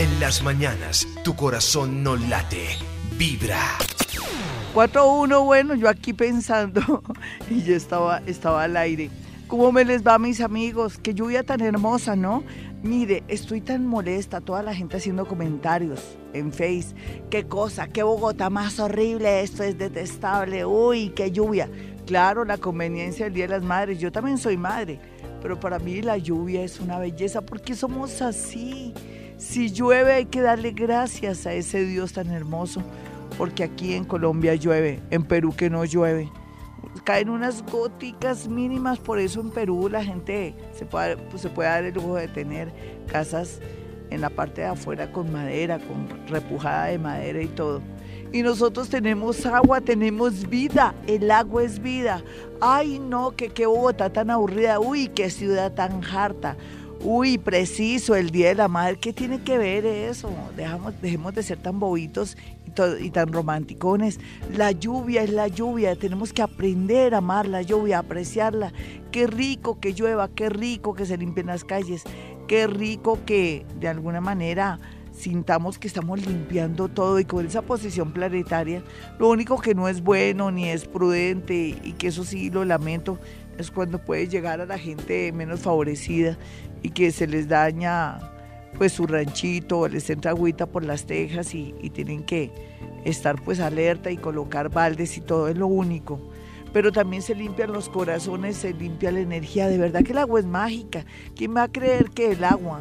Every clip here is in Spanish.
En las mañanas, tu corazón no late, vibra. 4-1, bueno, yo aquí pensando y yo estaba, estaba al aire. ¿Cómo me les va, mis amigos? Qué lluvia tan hermosa, ¿no? Mire, estoy tan molesta, toda la gente haciendo comentarios en Face. Qué cosa, qué Bogotá más horrible, esto es detestable, uy, qué lluvia. Claro, la conveniencia del Día de las Madres, yo también soy madre, pero para mí la lluvia es una belleza porque somos así. Si llueve hay que darle gracias a ese Dios tan hermoso, porque aquí en Colombia llueve, en Perú que no llueve caen unas góticas mínimas, por eso en Perú la gente se puede, pues, se puede dar el lujo de tener casas en la parte de afuera con madera, con repujada de madera y todo. Y nosotros tenemos agua, tenemos vida, el agua es vida. Ay no, que qué Bogotá tan aburrida, uy, qué ciudad tan harta. Uy, preciso, el Día de la Madre, ¿qué tiene que ver eso? Dejamos, dejemos de ser tan bobitos y, tan romanticones. La lluvia es la lluvia, tenemos que aprender a amar la lluvia, apreciarla. Qué rico que llueva, qué rico que se limpien las calles, qué rico que de alguna manera sintamos que estamos limpiando todo y con esa posición planetaria, lo único que no es bueno ni es prudente y que eso sí lo lamento es cuando puede llegar a la gente menos favorecida y que se les daña pues su ranchito, les entra agüita por las tejas y, tienen que estar pues alerta y colocar baldes y todo es lo único. Pero también se limpian los corazones, se limpia la energía. De verdad que el agua es mágica. ¿Quién va a creer que el agua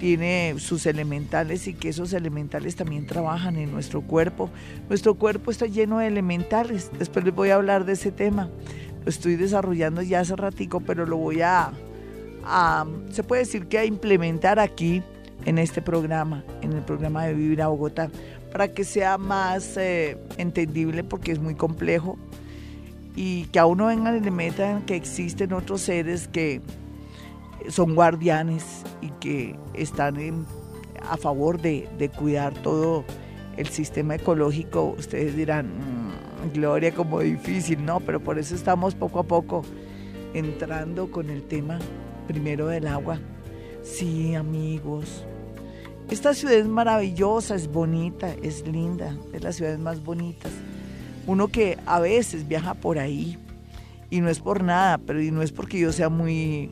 tiene sus elementales y que esos elementales también trabajan en nuestro cuerpo? Nuestro cuerpo está lleno de elementales. Después les voy a hablar de ese tema. Lo estoy desarrollando ya hace ratico, pero lo voy a se puede decir que a implementar aquí en este programa, en el programa de Vivir a Bogotá, para que sea más eh, entendible porque es muy complejo y que a uno vengan y le metan que existen otros seres que son guardianes y que están a favor de, cuidar todo el sistema ecológico. Ustedes dirán, mm, Gloria, como difícil, no, pero por eso estamos poco a poco entrando con el tema primero del agua. Sí, amigos. Esta ciudad es maravillosa, es bonita, es linda, es las ciudades más bonitas. Uno que a veces viaja por ahí y no es por nada, pero y no es porque yo sea muy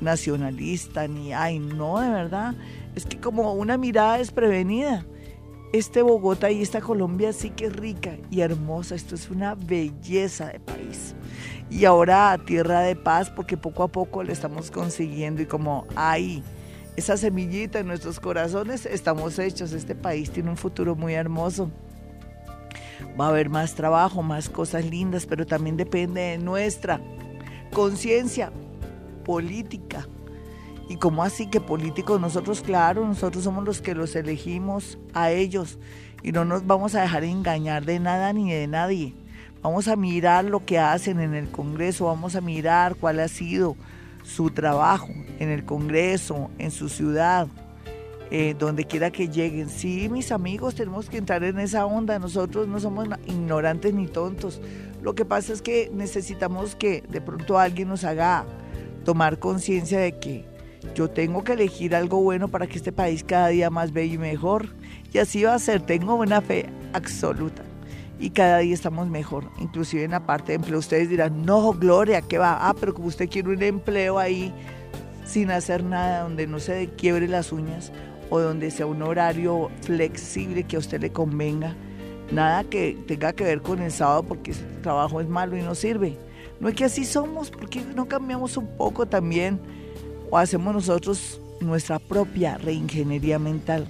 nacionalista ni ay, no, de verdad, es que como una mirada desprevenida. Este Bogotá y esta Colombia sí que es rica y hermosa, esto es una belleza de país y ahora tierra de paz porque poco a poco le estamos consiguiendo y como hay esa semillita en nuestros corazones, estamos hechos. Este país tiene un futuro muy hermoso. Va a haber más trabajo, más cosas lindas, pero también depende de nuestra conciencia política. ¿Y cómo así que políticos? Nosotros, claro, nosotros somos los que los elegimos a ellos y no nos vamos a dejar engañar de nada ni de nadie. Vamos a mirar lo que hacen en el Congreso, vamos a mirar cuál ha sido su trabajo en el Congreso, en su ciudad, eh, donde quiera que lleguen. Sí, mis amigos, tenemos que entrar en esa onda. Nosotros no somos ignorantes ni tontos. Lo que pasa es que necesitamos que de pronto alguien nos haga tomar conciencia de que yo tengo que elegir algo bueno para que este país cada día más bello y mejor. Y así va a ser, tengo buena fe absoluta y cada día estamos mejor, inclusive en la parte de empleo. Ustedes dirán, no, Gloria, ¿qué va? Ah, pero como usted quiere un empleo ahí sin hacer nada, donde no se quiebre las uñas o donde sea un horario flexible que a usted le convenga, nada que tenga que ver con el sábado porque ese trabajo es malo y no sirve. No es que así somos, porque no cambiamos un poco también o hacemos nosotros nuestra propia reingeniería mental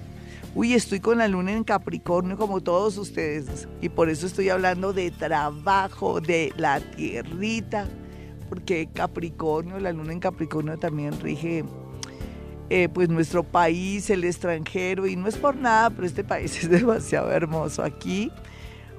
uy, estoy con la luna en Capricornio como todos ustedes y por eso estoy hablando de trabajo, de la tierrita, porque Capricornio, la luna en Capricornio también rige eh, pues nuestro país, el extranjero. Y no es por nada, pero este país es demasiado hermoso. Aquí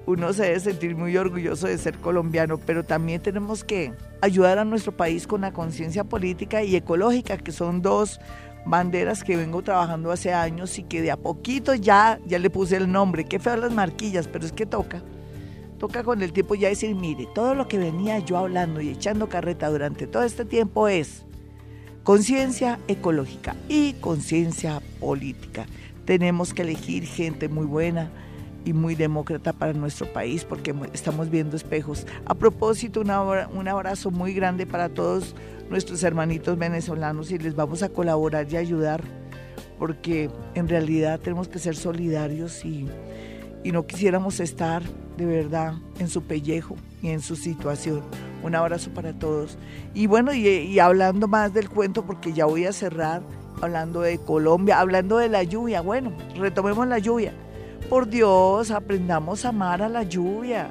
uno se debe sentir muy orgulloso de ser colombiano, pero también tenemos que ayudar a nuestro país con la conciencia política y ecológica, que son dos banderas que vengo trabajando hace años y que de a poquito ya, ya le puse el nombre. Qué feas las marquillas, pero es que toca. Toca con el tiempo ya decir, mire, todo lo que venía yo hablando y echando carreta durante todo este tiempo es conciencia ecológica y conciencia política. Tenemos que elegir gente muy buena y muy demócrata para nuestro país porque estamos viendo espejos. A propósito, un abrazo muy grande para todos nuestros hermanitos venezolanos y les vamos a colaborar y ayudar porque en realidad tenemos que ser solidarios y, y no quisiéramos estar de verdad en su pellejo y en su situación. Un abrazo para todos. Y bueno, y, hablando más del cuento, porque ya voy a cerrar hablando de Colombia, hablando de la lluvia. Bueno, retomemos la lluvia. Por Dios, aprendamos a amar a la lluvia.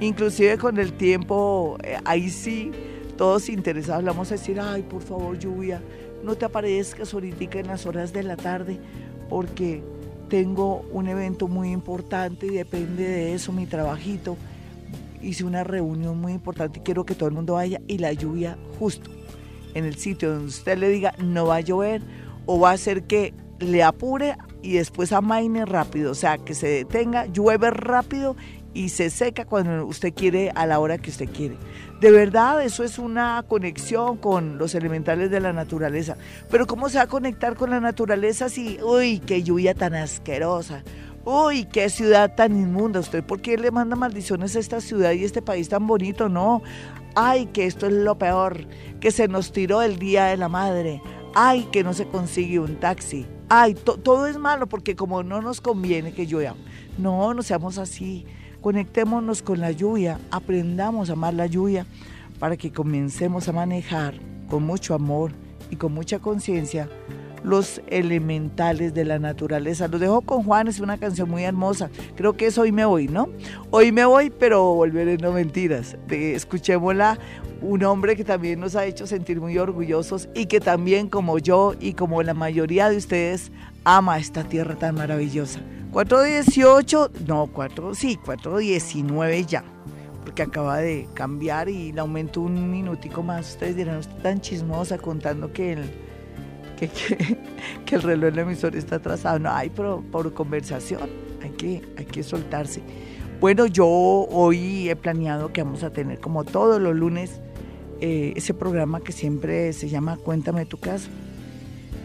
Inclusive con el tiempo, eh, ahí sí, todos interesados vamos a decir, ay, por favor, lluvia, no te aparezcas ahorita en las horas de la tarde, porque tengo un evento muy importante y depende de eso mi trabajito hice una reunión muy importante y quiero que todo el mundo vaya y la lluvia justo en el sitio donde usted le diga no va a llover o va a hacer que le apure y después amaine rápido, o sea, que se detenga, llueve rápido y se seca cuando usted quiere a la hora que usted quiere. De verdad, eso es una conexión con los elementales de la naturaleza. Pero ¿cómo se va a conectar con la naturaleza si, uy, qué lluvia tan asquerosa? Uy, qué ciudad tan inmunda. ¿Usted por qué le manda maldiciones a esta ciudad y este país tan bonito? No. Ay, que esto es lo peor. Que se nos tiró el día de la madre. Ay, que no se consigue un taxi. Ay, todo es malo porque como no nos conviene que llueva. No, no seamos así. Conectémonos con la lluvia. Aprendamos a amar la lluvia para que comencemos a manejar con mucho amor y con mucha conciencia los elementales de la naturaleza. Los dejo con Juan, es una canción muy hermosa. Creo que es Hoy me voy, ¿no? Hoy me voy, pero volveré, no mentiras. escuchémosla, un hombre que también nos ha hecho sentir muy orgullosos y que también como yo y como la mayoría de ustedes ama esta tierra tan maravillosa. 418, no, 4, sí, 419 ya porque acaba de cambiar y le aumento un minutico más. Ustedes dirán, usted tan chismosa contando que el, que, el reloj del emisor está atrasado. No, hay por, por conversación, hay que, hay que soltarse. Bueno, yo hoy he planeado que vamos a tener como todos los lunes eh, ese programa que siempre se llama Cuéntame tu caso.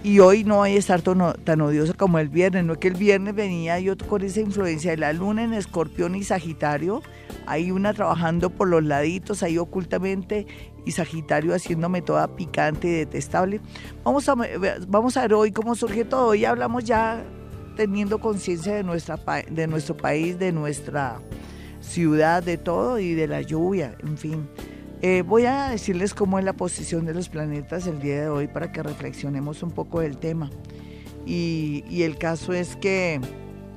Y hoy no hay a estar tan, tan odioso como el viernes, no es que el viernes venía yo con esa influencia de la luna en escorpión y sagitario, hay una trabajando por los laditos ahí ocultamente y Sagitario haciéndome toda picante y detestable. Vamos a, vamos a ver hoy cómo surge todo. Hoy hablamos ya teniendo conciencia de, de nuestro país, de nuestra ciudad, de todo y de la lluvia, en fin. Eh, voy a decirles cómo es la posición de los planetas el día de hoy para que reflexionemos un poco del tema. Y, el caso es que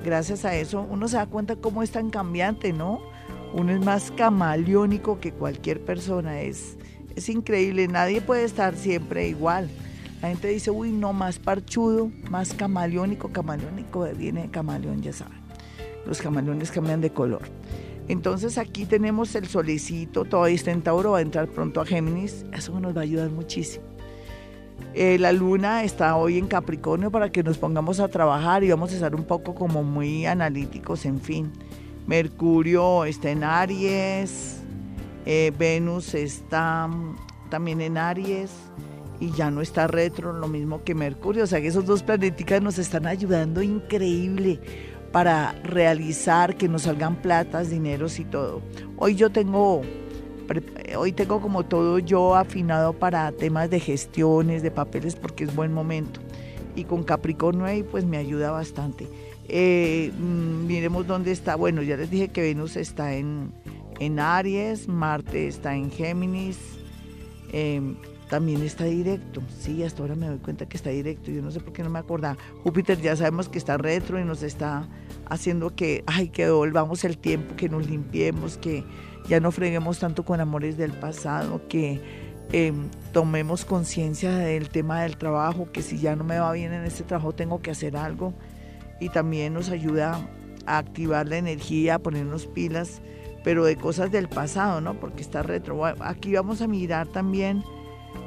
gracias a eso uno se da cuenta cómo es tan cambiante, ¿no? Uno es más camaleónico que cualquier persona, es es increíble, nadie puede estar siempre igual. La gente dice, uy, no, más parchudo, más camaleónico, camaleónico viene de camaleón, ya saben. Los camaleones cambian de color. Entonces aquí tenemos el solecito, todavía está en Tauro, va a entrar pronto a Géminis, eso nos va a ayudar muchísimo. Eh, la luna está hoy en Capricornio para que nos pongamos a trabajar y vamos a estar un poco como muy analíticos, en fin. Mercurio está en Aries, eh, Venus está mm, también en Aries y ya no está retro, lo mismo que Mercurio. O sea que esos dos planeticas nos están ayudando increíble para realizar que nos salgan platas, dineros y todo. Hoy yo tengo, hoy tengo como todo yo afinado para temas de gestiones, de papeles, porque es buen momento. Y con Capricornio ahí pues me ayuda bastante. Eh, mm, miremos dónde está. Bueno, ya les dije que Venus está en, en Aries, Marte está en Géminis, em, también está directo. Sí, hasta ahora me doy cuenta que está directo. Yo no sé por qué no me acordaba. Júpiter ya sabemos que está retro y nos está haciendo que, ay, que volvamos el tiempo, que nos limpiemos, que ya no freguemos tanto con amores del pasado, que em, tomemos conciencia del tema del trabajo, que si ya no me va bien en este trabajo tengo que hacer algo. Y también nos ayuda a activar la energía, a ponernos pilas pero de cosas del pasado, ¿no? Porque está retro. Aquí vamos a mirar también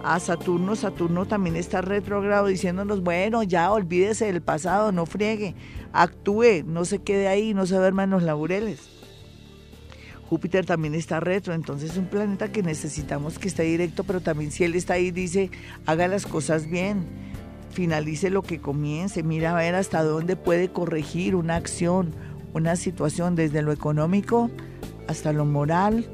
a Saturno. Saturno también está retrógrado diciéndonos, bueno, ya olvídese del pasado, no friegue, actúe, no se quede ahí, no se duerma en los laureles. Júpiter también está retro, entonces es un planeta que necesitamos que esté directo, pero también si él está ahí dice, haga las cosas bien, finalice lo que comience, mira a ver hasta dónde puede corregir una acción, una situación, desde lo económico hasta lo moral,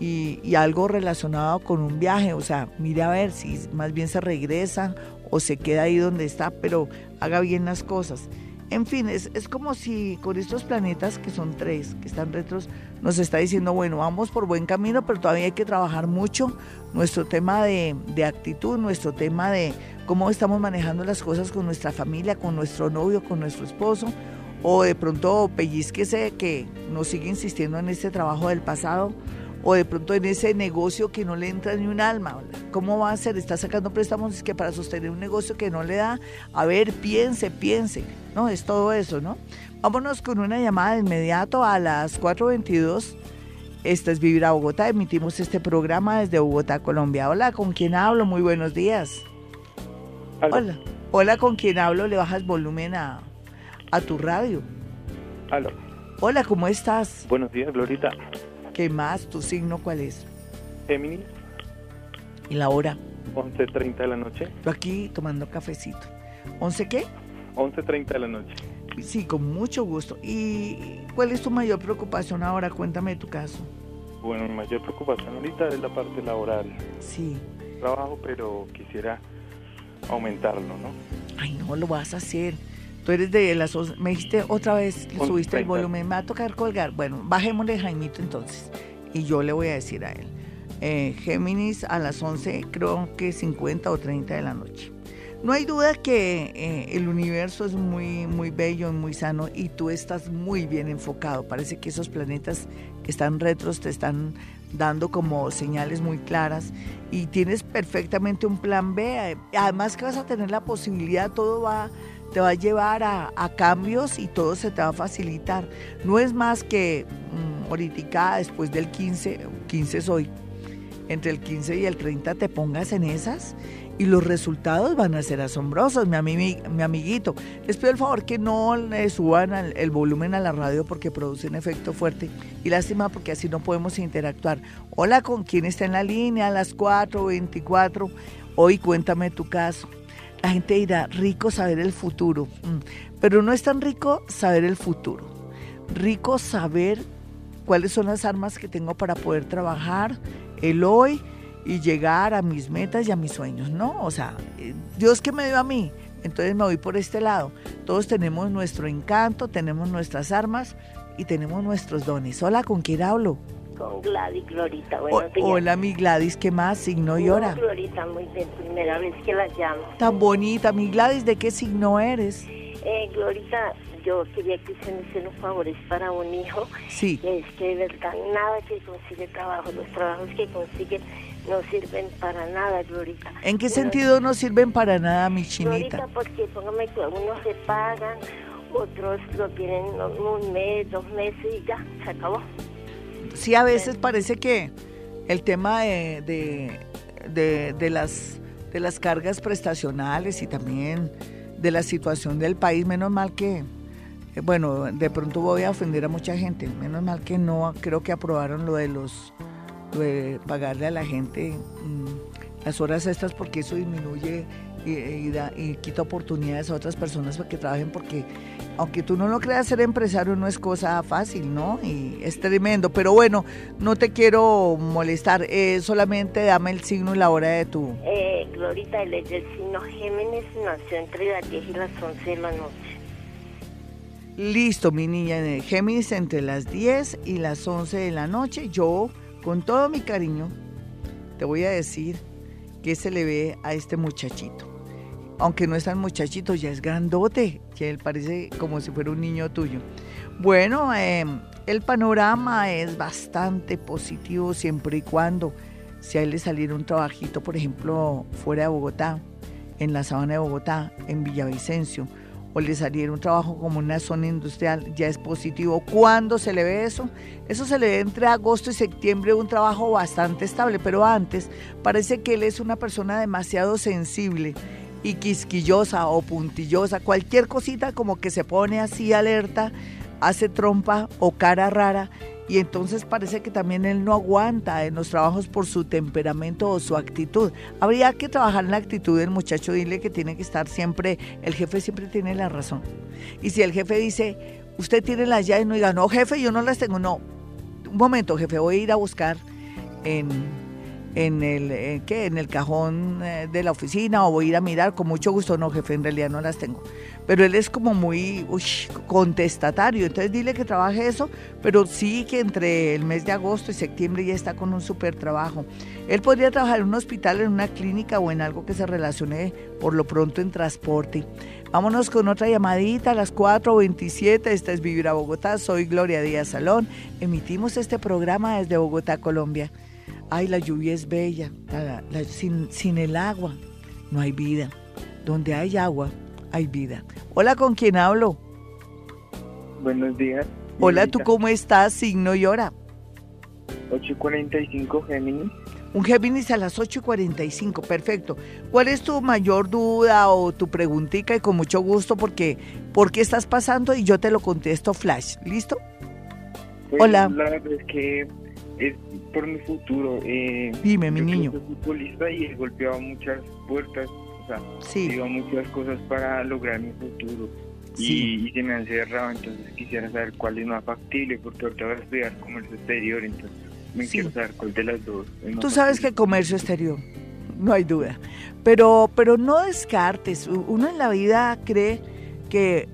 y, algo relacionado con un viaje, o sea, mire a ver si más bien se regresa o se queda ahí donde está, pero haga bien las cosas. En fin, es, como si con estos planetas, que son tres, que están retros, nos está diciendo, bueno, vamos por buen camino, pero todavía hay que trabajar mucho nuestro tema de, de actitud, nuestro tema de cómo estamos manejando las cosas con nuestra familia, con nuestro novio, con nuestro esposo, o de pronto pellizquese que nos sigue insistiendo en este trabajo del pasado, o de pronto en ese negocio que no le entra ni un alma. ¿Cómo va a ser? Está sacando préstamos que para sostener un negocio que no le da. A ver, piense, piense. No, es todo eso, ¿no? Vámonos con una llamada de inmediato a las 4.22. Esta es Vivir a Bogotá. Emitimos este programa desde Bogotá, Colombia. Hola, ¿con quién hablo? Muy buenos días. Hola. Hola, ¿con quién hablo? Le bajas volumen a, a tu radio. Hola. Hola, ¿cómo estás? Buenos días, Glorita. ¿Qué más? ¿Tu signo cuál es? Géminis. ¿Y la hora? 11.30 de la noche. Yo aquí tomando cafecito. ¿11 qué? 11.30 de la noche. Sí, con mucho gusto. ¿Y cuál es tu mayor preocupación ahora? Cuéntame de tu caso. Bueno, mi mayor preocupación ahorita es la parte laboral. Sí. Trabajo, pero quisiera aumentarlo, ¿no? Ay, no, lo vas a hacer. Tú eres de las... Me dijiste otra vez que subiste el volumen. Me va a tocar colgar. Bueno, bajémosle Jaimito entonces. Y yo le voy a decir a él. Eh, Géminis a las 11, creo que 50 o 30 de la noche. No hay duda que eh, el universo es muy, muy bello y muy sano y tú estás muy bien enfocado. Parece que esos planetas que están retros te están dando como señales muy claras y tienes perfectamente un plan B. Además que vas a tener la posibilidad, todo va te va a llevar a, cambios y todo se te va a facilitar. No es más que mm, ahorita después del 15, 15 es hoy, entre el 15 y el 30 te pongas en esas y los resultados van a ser asombrosos, mi, mi amiguito. Les pido el favor que no le suban el volumen a la radio porque produce un efecto fuerte y lástima porque así no podemos interactuar. Hola, ¿con quién está en la línea? A las 4.24. Hoy cuéntame tu caso. La gente dirá, rico saber el futuro, mm, pero no es tan rico saber el futuro. Rico saber cuáles son las armas que tengo para poder trabajar el hoy y llegar a mis metas y a mis sueños, ¿no? O sea, eh, Dios que me dio a mí, entonces me voy por este lado. Todos tenemos nuestro encanto, tenemos nuestras armas y tenemos nuestros dones. Hola, ¿con quién hablo? Con Gladys Glorita. Hola, mi Gladys, ¿qué más? ¿Signo y hora? Glorita, muy bien, primera vez que la llamo. Tan bonita, mi Gladys, ¿de qué signo eres? Eh, Glorita, yo quería que se me hicieran favores para un hijo. Sí. es que de verdad nada que consigue trabajo, los trabajos que consigue no sirven para nada, Glorita. ¿En qué sentido no sirven para nada, mi chinita? Glorita, porque póngame que algunos se pagan, otros lo tienen un mes, dos meses y ya, se acabó sí a veces parece que el tema de, de, las, de las cargas prestacionales y también de la situación del país, menos mal que, eh, bueno, de pronto voy a ofender a mucha gente, menos mal que no creo que aprobaron lo de los pagarle a la gente mm, las horas extras porque eso disminuye y, y, quita oportunidades a otras personas para que trabajen porque aunque tú no lo creas, ser empresario no es cosa fácil, ¿no? Y es tremendo. Pero bueno, no te quiero molestar. Eh, solamente dame el signo y la hora de tu... Eh, Glorita, el del signo Géminis nació entre las 10 y las 11 de la noche. Listo, mi niña. Géminis entre las 10 y las 11 de la noche. Yo, con todo mi cariño, te voy a decir qué se le ve a este muchachito aunque no es tan muchachito, ya es grandote, que él parece como si fuera un niño tuyo. Bueno, em, el panorama es bastante positivo siempre y cuando si a él le saliera un trabajito, por ejemplo, fuera de Bogotá, en la sabana de Bogotá, en Villavicencio, o le saliera un trabajo como una zona industrial, ya es positivo. ¿Cuándo se le ve eso? Eso se le ve entre agosto y septiembre, un trabajo bastante estable, pero antes parece que él es una persona demasiado sensible y quisquillosa o puntillosa, cualquier cosita como que se pone así alerta, hace trompa o cara rara y entonces parece que también él no aguanta en los trabajos por su temperamento o su actitud. Habría que trabajar en la actitud del muchacho, dile que tiene que estar siempre, el jefe siempre tiene la razón. Y si el jefe dice, usted tiene las llaves, no diga, no jefe, yo no las tengo, no. Un momento, jefe, voy a ir a buscar en en el, eh, ¿qué? en el cajón eh, de la oficina o voy a ir a mirar, con mucho gusto, no jefe, en realidad no las tengo. Pero él es como muy contestatario, entonces dile que trabaje eso, pero sí que entre el mes de agosto y septiembre ya está con un súper trabajo. Él podría trabajar en un hospital, en una clínica o en algo que se relacione por lo pronto en transporte. Vámonos con otra llamadita a las 4.27. Esta es Vivir a Bogotá. Soy Gloria Díaz Salón. Emitimos este programa desde Bogotá, Colombia. Ay, la lluvia es bella. sin, sin el agua no hay vida. Donde hay agua, hay vida. Hola, ¿con quién hablo? Buenos días. Hola, ¿tú cómo estás? Signo y hora. 8.45 Géminis. Un Géminis a las 8.45, perfecto. ¿Cuál es tu mayor duda o tu preguntita? Y con mucho gusto, porque ¿por qué estás pasando? Y yo te lo contesto flash. ¿Listo? Pues, Hola. La verdad es que es por mi futuro. Eh, Dime, mi niño. Soy futbolista y he golpeado muchas puertas, o sea, sí. digo muchas cosas para lograr mi futuro. Y, se me han cerrado, entonces quisiera saber cuál es más factible, porque ahorita voy a estudiar comercio exterior, entonces me quiero saber cuál de las dos. Tú sabes que comercio exterior, no hay duda. Pero, pero no descartes, uno en la vida cree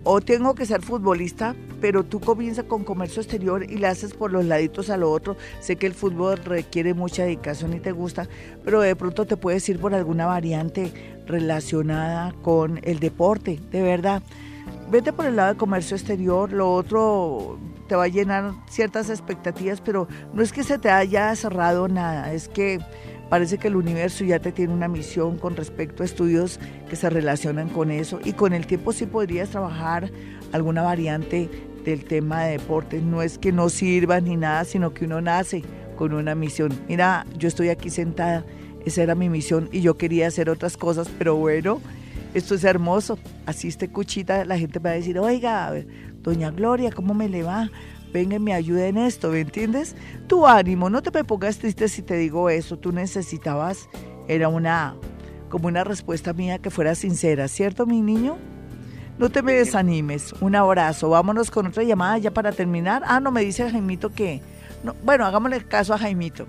o tengo que ser futbolista, pero tú comienzas con comercio exterior y le haces por los laditos a lo otro. Sé que el fútbol requiere mucha dedicación y te gusta, pero de pronto te puedes ir por alguna variante relacionada con el deporte, de verdad. Vete por el lado de comercio exterior, lo otro te va a llenar ciertas expectativas, pero no es que se te haya cerrado nada, es que Parece que el universo ya te tiene una misión con respecto a estudios que se relacionan con eso y con el tiempo sí podrías trabajar alguna variante del tema de deportes. No es que no sirva ni nada, sino que uno nace con una misión. Mira, yo estoy aquí sentada, esa era mi misión y yo quería hacer otras cosas, pero bueno, esto es hermoso. Así este cuchita, la gente va a decir, oiga, doña Gloria, ¿cómo me le va? Venga me ayude en esto, ¿me entiendes? Tu ánimo, no te me pongas triste si te digo eso, tú necesitabas, era una, como una respuesta mía que fuera sincera, ¿cierto mi niño? No te me desanimes, un abrazo, vámonos con otra llamada ya para terminar. Ah, no, me dice Jaimito que, no, bueno, hagámosle caso a Jaimito.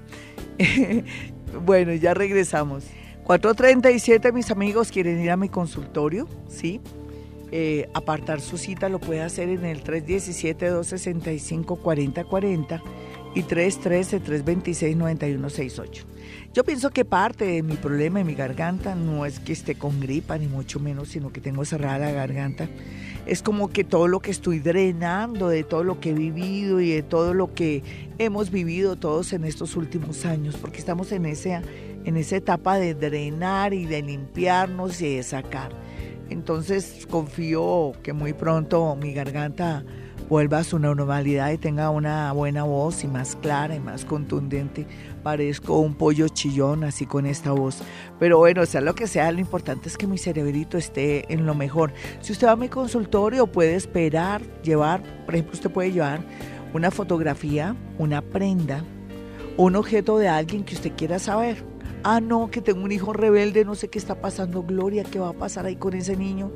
bueno, ya regresamos. 4.37, mis amigos, quieren ir a mi consultorio, ¿sí? Eh, apartar su cita lo puede hacer en el 317-265-4040 y 313-326-9168. Yo pienso que parte de mi problema en mi garganta no es que esté con gripa, ni mucho menos, sino que tengo cerrada la garganta. Es como que todo lo que estoy drenando, de todo lo que he vivido y de todo lo que hemos vivido todos en estos últimos años, porque estamos en, ese, en esa etapa de drenar y de limpiarnos y de sacar. Entonces confío que muy pronto mi garganta vuelva a su normalidad y tenga una buena voz y más clara y más contundente. Parezco un pollo chillón así con esta voz. Pero bueno, sea lo que sea, lo importante es que mi cerebrito esté en lo mejor. Si usted va a mi consultorio, puede esperar, llevar, por ejemplo, usted puede llevar una fotografía, una prenda, un objeto de alguien que usted quiera saber ah, no, que tengo un hijo rebelde, no sé qué está pasando, Gloria, qué va a pasar ahí con ese niño.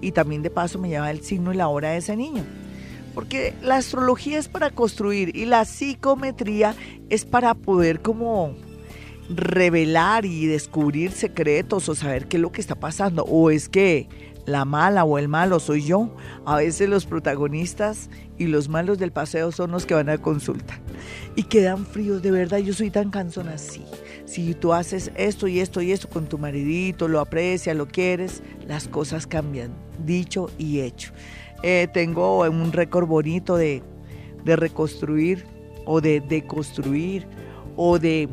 Y también de paso me lleva el signo y la hora de ese niño. Porque la astrología es para construir y la psicometría es para poder como revelar y descubrir secretos o saber qué es lo que está pasando. O es que la mala o el malo soy yo. A veces los protagonistas y los malos del paseo son los que van a consulta. Y quedan fríos, de verdad, yo soy tan cansona así. Si tú haces esto y esto y esto con tu maridito, lo aprecia, lo quieres, las cosas cambian, dicho y hecho. Eh, tengo un récord bonito de, de reconstruir o de deconstruir o de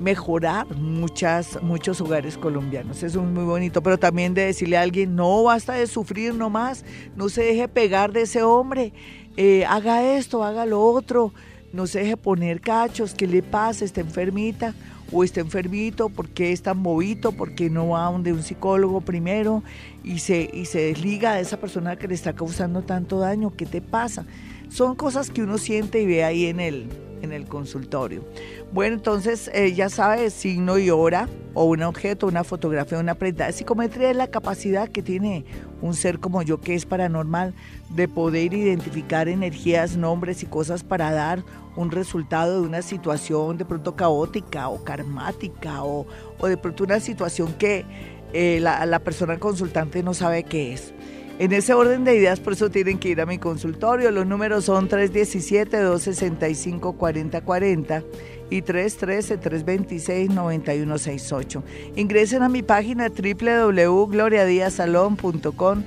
mejorar muchas, muchos hogares colombianos. Eso es muy bonito, pero también de decirle a alguien, no basta de sufrir nomás, no se deje pegar de ese hombre, eh, haga esto, haga lo otro, no se deje poner cachos, ¿qué le pasa? Está enfermita o está enfermito, por qué es tan bobito, por qué no va donde un psicólogo primero y se, y se desliga de esa persona que le está causando tanto daño, ¿qué te pasa? Son cosas que uno siente y ve ahí en el, en el consultorio. Bueno, entonces eh, ya sabes, signo y hora, o un objeto, una fotografía, una prenda. Psicometría es la capacidad que tiene un ser como yo, que es paranormal, de poder identificar energías, nombres y cosas para dar un resultado de una situación de pronto caótica o karmática, o, o de pronto una situación que eh, la persona consultante no sabe qué es. En ese orden de ideas, por eso tienen que ir a mi consultorio. Los números son 317-265-4040 y 313-326-9168. Ingresen a mi página www.gloriadiasalon.com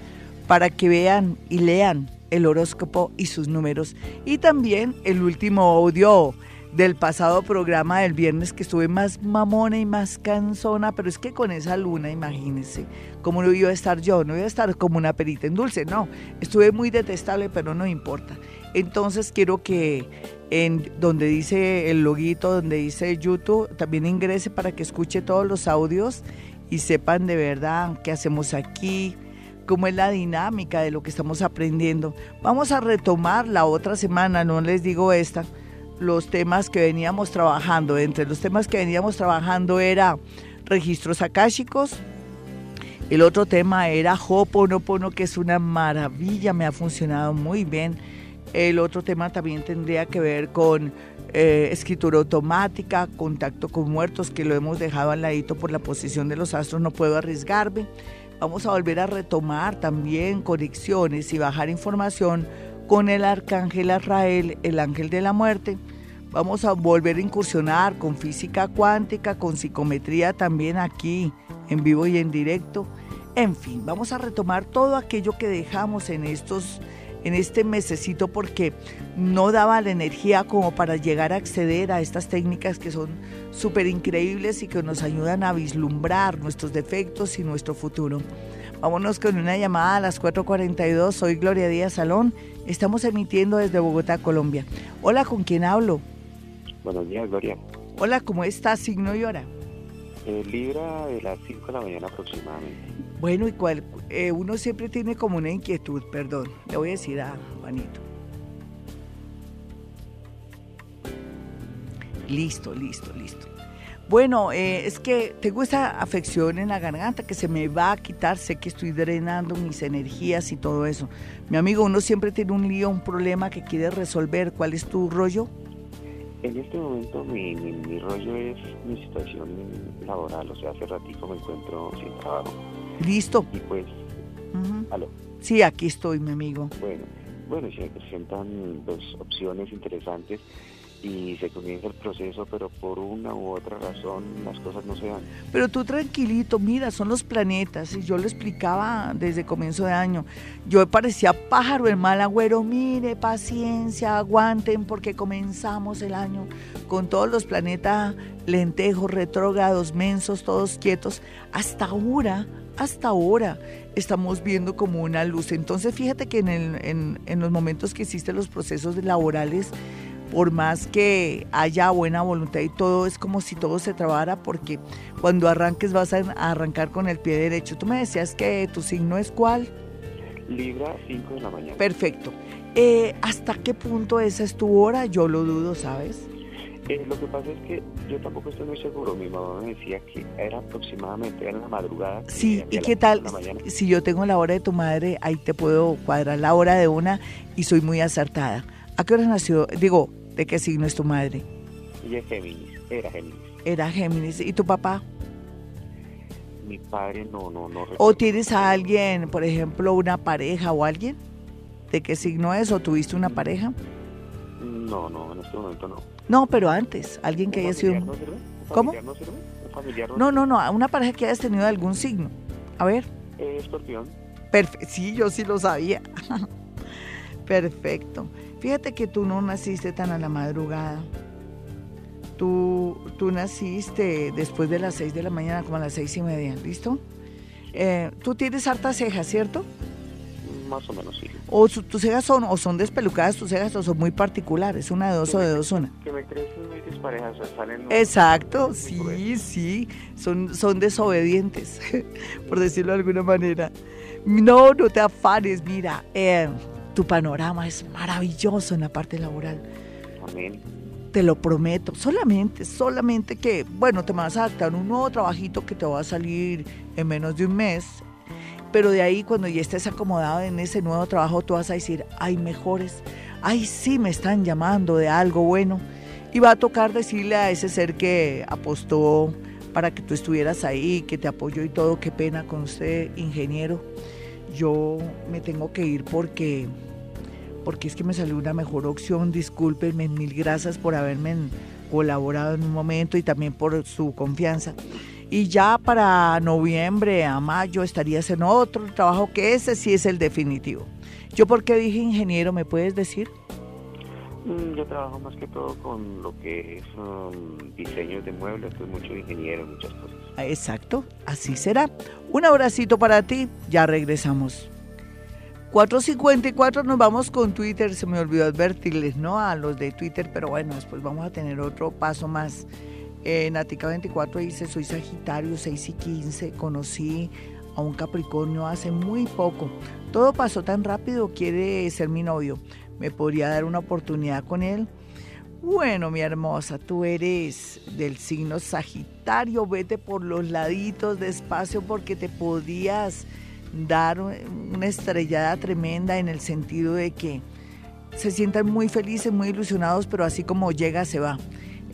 para que vean y lean el horóscopo y sus números. Y también el último audio del pasado programa del viernes que estuve más mamona y más cansona, pero es que con esa luna, imagínense, ¿cómo no iba a estar yo? No iba a estar como una perita en dulce, no, estuve muy detestable, pero no importa. Entonces quiero que en donde dice el loguito, donde dice YouTube, también ingrese para que escuche todos los audios y sepan de verdad qué hacemos aquí, cómo es la dinámica de lo que estamos aprendiendo. Vamos a retomar la otra semana, no les digo esta, los temas que veníamos trabajando. Entre los temas que veníamos trabajando era registros akáshicos, el otro tema era Hoponopono, que es una maravilla, me ha funcionado muy bien el otro tema también tendría que ver con eh, escritura automática, contacto con muertos, que lo hemos dejado al ladito por la posición de los astros, no puedo arriesgarme. Vamos a volver a retomar también conexiones y bajar información con el arcángel Azrael, el ángel de la muerte. Vamos a volver a incursionar con física cuántica, con psicometría también aquí, en vivo y en directo. En fin, vamos a retomar todo aquello que dejamos en estos en este mesecito porque no daba la energía como para llegar a acceder a estas técnicas que son súper increíbles y que nos ayudan a vislumbrar nuestros defectos y nuestro futuro. Vámonos con una llamada a las 4.42. Soy Gloria Díaz Salón. Estamos emitiendo desde Bogotá, Colombia. Hola, ¿con quién hablo? Buenos días, Gloria. Hola, ¿cómo está? Signo y hora. Eh, libra de las 5 de la mañana aproximadamente. Bueno, y cuál, eh, uno siempre tiene como una inquietud, perdón, le voy a decir a Juanito. Listo, listo, listo. Bueno, eh, es que tengo esa afección en la garganta que se me va a quitar, sé que estoy drenando mis energías y todo eso. Mi amigo, uno siempre tiene un lío, un problema que quiere resolver. ¿Cuál es tu rollo? En este momento mi, mi, rollo es mi situación laboral, o sea, hace ratito me encuentro sin trabajo. Listo. Y pues, ¿aló? Sí, aquí estoy, mi amigo. Bueno, bueno, se presentan dos opciones interesantes y se comienza el proceso, pero por una u otra razón las cosas no se dan. Pero tú tranquilito, mira, son los planetas, y yo lo explicaba desde comienzo de año. Yo parecía pájaro el mal agüero, mire, paciencia, aguanten, porque comenzamos el año con todos los planetas lentejos, retrógrados, mensos, todos quietos. Hasta ahora, hasta ahora estamos viendo como una luz. Entonces fíjate que en, en, en los momentos que existen los procesos laborales, por más que haya buena voluntad y todo, es como si todo se trabara porque cuando arranques vas a arrancar con el pie derecho. Tú me decías que tu signo es cuál? Libra 5 de la mañana. Perfecto. Eh, ¿Hasta qué punto esa es tu hora? Yo lo dudo, ¿sabes? Eh, lo que pasa es que yo tampoco estoy muy seguro. Mi mamá me decía que era aproximadamente en la madrugada. Sí, ¿y qué tal? Si yo tengo la hora de tu madre, ahí te puedo cuadrar la hora de una y soy muy acertada. ¿A qué hora nació? Digo, ¿de qué signo es tu madre? Ella es Géminis, era Géminis. Era Géminis. ¿Y tu papá? Mi padre no, no, no. ¿O tienes a alguien, por ejemplo, una pareja o alguien? ¿De qué signo es? ¿O tuviste una pareja? No, no, en este momento no. No, pero antes, alguien que haya sido... No ¿Cómo? No, sirve? familiar no, no, no, una pareja que hayas tenido algún signo. A ver. Eh, escorpión. sí, yo sí lo sabía. Perfecto. Fíjate que tú no naciste tan a la madrugada. Tú, tú naciste después de las 6 de la mañana, como a las seis y media, ¿listo? Eh, tú tienes hartas cejas, ¿cierto? más o menos sí. O tus cejas son, o son despelucadas tus cejas, o son muy particulares, una de dos o de dos una. Que me crecen muy disparejas, salen... Exacto, sí, sí, son, son desobedientes, por decirlo de alguna manera. No, no te afanes, mira, eh, tu panorama es maravilloso en la parte laboral. Amén. Te lo prometo, solamente, solamente que, bueno, te vas a adaptar un nuevo trabajito que te va a salir en menos de un mes, pero de ahí cuando ya estés acomodado en ese nuevo trabajo, tú vas a decir, hay mejores, ay sí me están llamando de algo bueno. Y va a tocar decirle a ese ser que apostó para que tú estuvieras ahí, que te apoyó y todo, qué pena con usted, ingeniero. Yo me tengo que ir porque porque es que me salió una mejor opción. Discúlpenme, mil gracias por haberme colaborado en un momento y también por su confianza. Y ya para noviembre a mayo estarías en otro trabajo que ese sí es el definitivo. ¿Yo por qué dije ingeniero? ¿Me puedes decir? Mm, yo trabajo más que todo con lo que es um, diseño de muebles, soy mucho ingeniero, muchas cosas. Exacto, así será. Un abracito para ti, ya regresamos. 454 nos vamos con Twitter, se me olvidó advertirles, ¿no? A los de Twitter, pero bueno, después vamos a tener otro paso más. Eh, Natica 24 dice, soy Sagitario 6 y 15, conocí a un Capricornio hace muy poco. Todo pasó tan rápido, quiere ser mi novio. ¿Me podría dar una oportunidad con él? Bueno, mi hermosa, tú eres del signo Sagitario, vete por los laditos despacio porque te podías dar una estrellada tremenda en el sentido de que se sientan muy felices, muy ilusionados, pero así como llega, se va.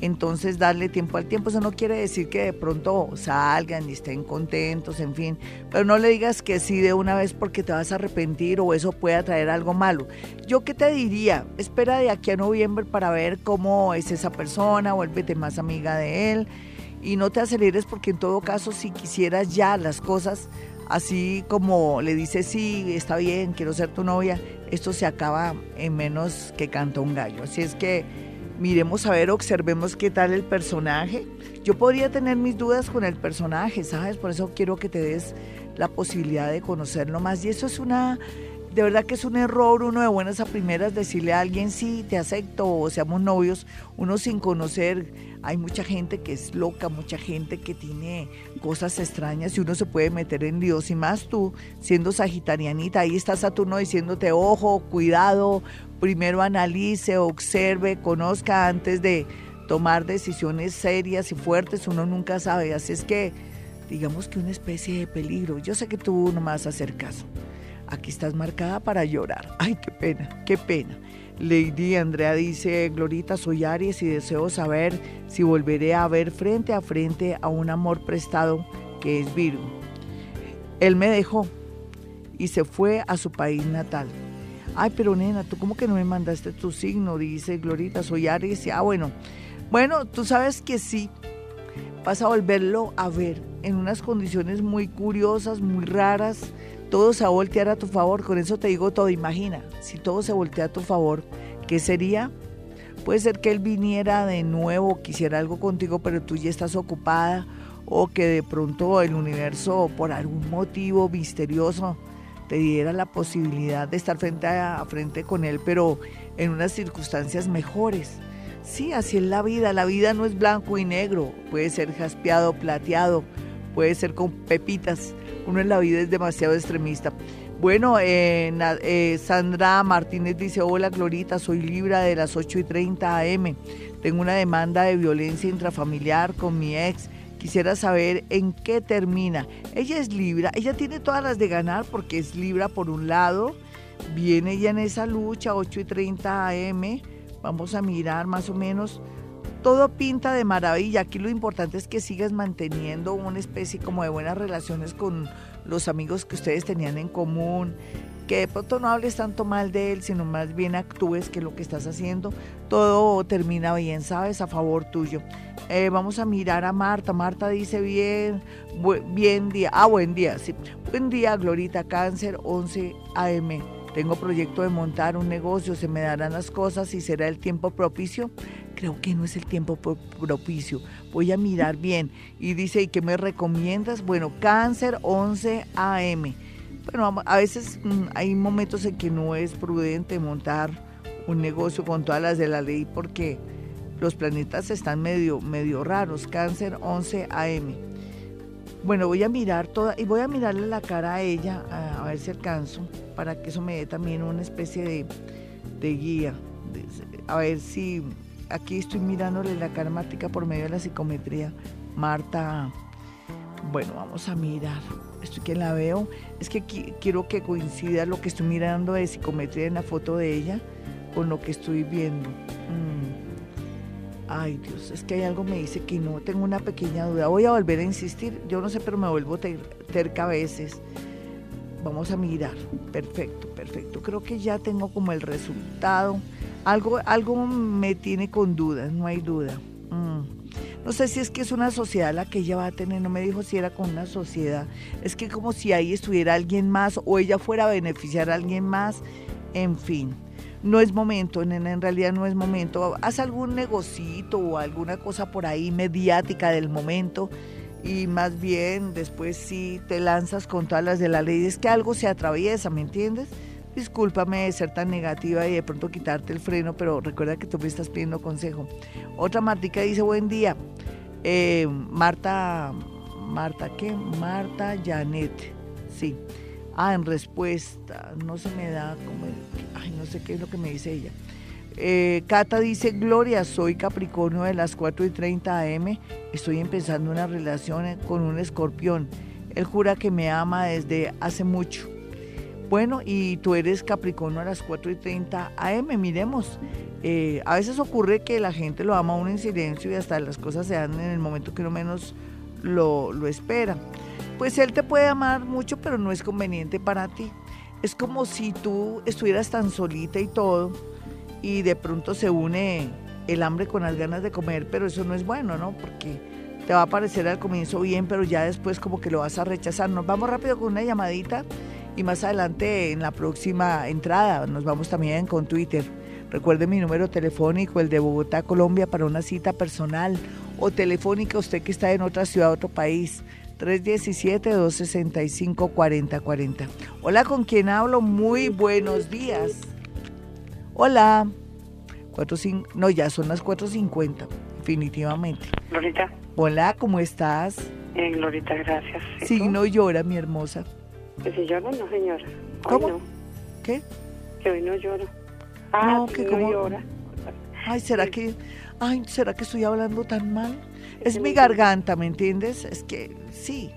Entonces, darle tiempo al tiempo, eso no quiere decir que de pronto salgan y estén contentos, en fin, pero no le digas que sí de una vez porque te vas a arrepentir o eso puede traer algo malo. Yo qué te diría, espera de aquí a noviembre para ver cómo es esa persona, vuélvete más amiga de él y no te aceleres porque en todo caso si quisieras ya las cosas así como le dice, sí, está bien, quiero ser tu novia, esto se acaba en menos que canta un gallo. Así es que miremos a ver, observemos qué tal el personaje. Yo podría tener mis dudas con el personaje, ¿sabes? Por eso quiero que te des la posibilidad de conocerlo más. Y eso es una, de verdad que es un error uno de buenas a primeras decirle a alguien, sí, te acepto o seamos novios, uno sin conocer hay mucha gente que es loca, mucha gente que tiene cosas extrañas y uno se puede meter en Dios. Y más tú, siendo sagitarianita, ahí está Saturno diciéndote, ojo, cuidado, primero analice, observe, conozca antes de tomar decisiones serias y fuertes. Uno nunca sabe. Así es que, digamos que una especie de peligro. Yo sé que tú no me vas a hacer caso. Aquí estás marcada para llorar. Ay, qué pena, qué pena. Lady Andrea dice, Glorita, soy Aries y deseo saber si volveré a ver frente a frente a un amor prestado que es Virgo. Él me dejó y se fue a su país natal. Ay, pero nena, ¿tú cómo que no me mandaste tu signo? Dice Glorita, soy Aries. Y, ah, bueno. Bueno, tú sabes que sí. Vas a volverlo a ver en unas condiciones muy curiosas, muy raras todo se va a a tu favor, con eso te digo todo, imagina, si todo se voltea a tu favor, ¿qué sería? Puede ser que él viniera de nuevo, quisiera algo contigo, pero tú ya estás ocupada, o que de pronto el universo, por algún motivo misterioso, te diera la posibilidad de estar frente a frente con él, pero en unas circunstancias mejores. Sí, así es la vida. La vida no es blanco y negro, puede ser jaspeado, plateado, puede ser con pepitas uno en la vida es demasiado extremista. Bueno, eh, eh, Sandra Martínez dice, hola Glorita, soy Libra de las 8 y 30 am. Tengo una demanda de violencia intrafamiliar con mi ex. Quisiera saber en qué termina. Ella es Libra, ella tiene todas las de ganar porque es Libra por un lado. Viene ella en esa lucha, 8 y 30 am. Vamos a mirar más o menos todo pinta de maravilla. Aquí lo importante es que sigas manteniendo una especie como de buenas relaciones con los amigos que ustedes tenían en común, que de pronto no hables tanto mal de él, sino más bien actúes que lo que estás haciendo, todo termina bien, ¿sabes? A favor tuyo. Eh, vamos a mirar a Marta. Marta dice bien, bien día. Ah, buen día, sí. Buen día, Glorita Cáncer, 11 AM. Tengo proyecto de montar un negocio, se me darán las cosas y será el tiempo propicio creo que no es el tiempo propicio, voy a mirar bien. Y dice, ¿y qué me recomiendas? Bueno, cáncer 11 AM. Bueno, a veces mm, hay momentos en que no es prudente montar un negocio con todas las de la ley porque los planetas están medio, medio raros. Cáncer 11 AM. Bueno, voy a mirar toda y voy a mirarle la cara a ella a, ver si alcanzo para que eso me dé también una especie de, de guía. a ver si aquí estoy mirándole la cara por medio de la psicometría. Marta, bueno, vamos a mirar. Estoy que la veo. Es que quiero que coincida lo que estoy mirando de psicometría en la foto de ella con lo que estoy viendo. Mm. Ay Dios, es que hay algo me dice que no, tengo una pequeña duda. Voy a volver a insistir, yo no sé, pero me vuelvo terca a veces. Vamos a mirar. Perfecto, perfecto. Creo que ya tengo como el resultado. Algo, algo me tiene con dudas, no hay duda. Mm. No sé si es que es una sociedad la que ella va a tener, no me dijo si era con una sociedad. Es que como si ahí estuviera alguien más o ella fuera a beneficiar a alguien más. En fin no es momento, nena, en realidad no es momento. Haz algún negocito o alguna cosa por ahí mediática del momento y más bien después sí te lanzas con todas las de la ley. Es que algo se atraviesa, ¿me entiendes? Discúlpame de ser tan negativa y de pronto quitarte el freno, pero recuerda que tú me estás pidiendo consejo. Otra Martica dice, buen día. Eh, Marta, Marta, ¿qué? Marta Janet, sí. Ah, en respuesta, no se me da como, ay, no sé qué es lo que me dice ella. Eh, Cata dice, Gloria, soy Capricornio de las 4 y 30 am, estoy empezando una relación con un escorpión. Él jura que me ama desde hace mucho. Bueno, y tú eres Capricornio a las 4 y 30 am, miremos. Eh, a veces ocurre que la gente lo ama a uno en silencio y hasta las cosas se dan en el momento que uno menos lo, lo espera pues él te puede amar mucho, pero no es conveniente para ti. Es como si tú estuvieras tan solita y todo, y de pronto se une el hambre con las ganas de comer, pero eso no es bueno, ¿no? Porque te va a parecer al comienzo bien, pero ya después como que lo vas a rechazar. Nos vamos rápido con una llamadita y más adelante en la próxima entrada nos vamos también con Twitter. Recuerde mi número telefónico, el de Bogotá, Colombia, para una cita personal o telefónica, usted que está en otra ciudad, otro país. 317-265-4040. Hola, ¿con quién hablo? Muy buenos días. Hola. 45, no, ya son las 4.50, definitivamente. Glorita. Hola, ¿cómo estás? Eh, Glorita, gracias. Sí, no llora, mi hermosa. Si lloro, no, señora. ¿Cómo? ¿Qué? Que hoy no lloro. Ah, no, que no llora. Ay, ¿será que, ay, ¿será que estoy hablando tan mal? Es mi garganta, ¿me entiendes? Es que sí.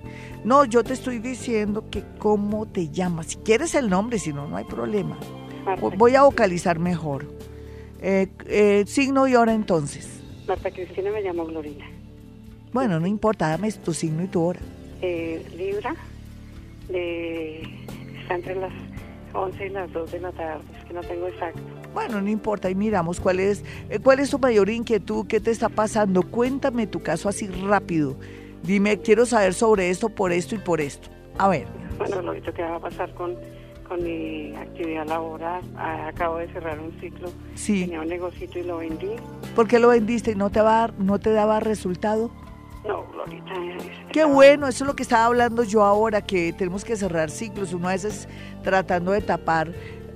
No, yo te estoy diciendo que cómo te llamas. Si quieres el nombre, si no, no hay problema. Voy a vocalizar mejor. Eh, eh, signo y hora entonces. Marta Cristina me llamo Glorita. Bueno, no importa, dame tu signo y tu hora. Eh, Libra, de, está entre las 11 y las 2 de la tarde, es que no tengo exacto. Bueno, no importa, y miramos cuál es, eh, cuál es tu mayor inquietud, qué te está pasando. Cuéntame tu caso así rápido. Dime, quiero saber sobre esto, por esto y por esto. A ver. Bueno, lo que va a pasar con, con mi actividad laboral. Ah, acabo de cerrar un ciclo. Sí. Tenía un negocito y lo vendí. ¿Por qué lo vendiste y no te, va, no te daba resultado? No, Glorita. Qué bueno, eso es lo que estaba hablando yo ahora, que tenemos que cerrar ciclos. Uno a veces tratando de tapar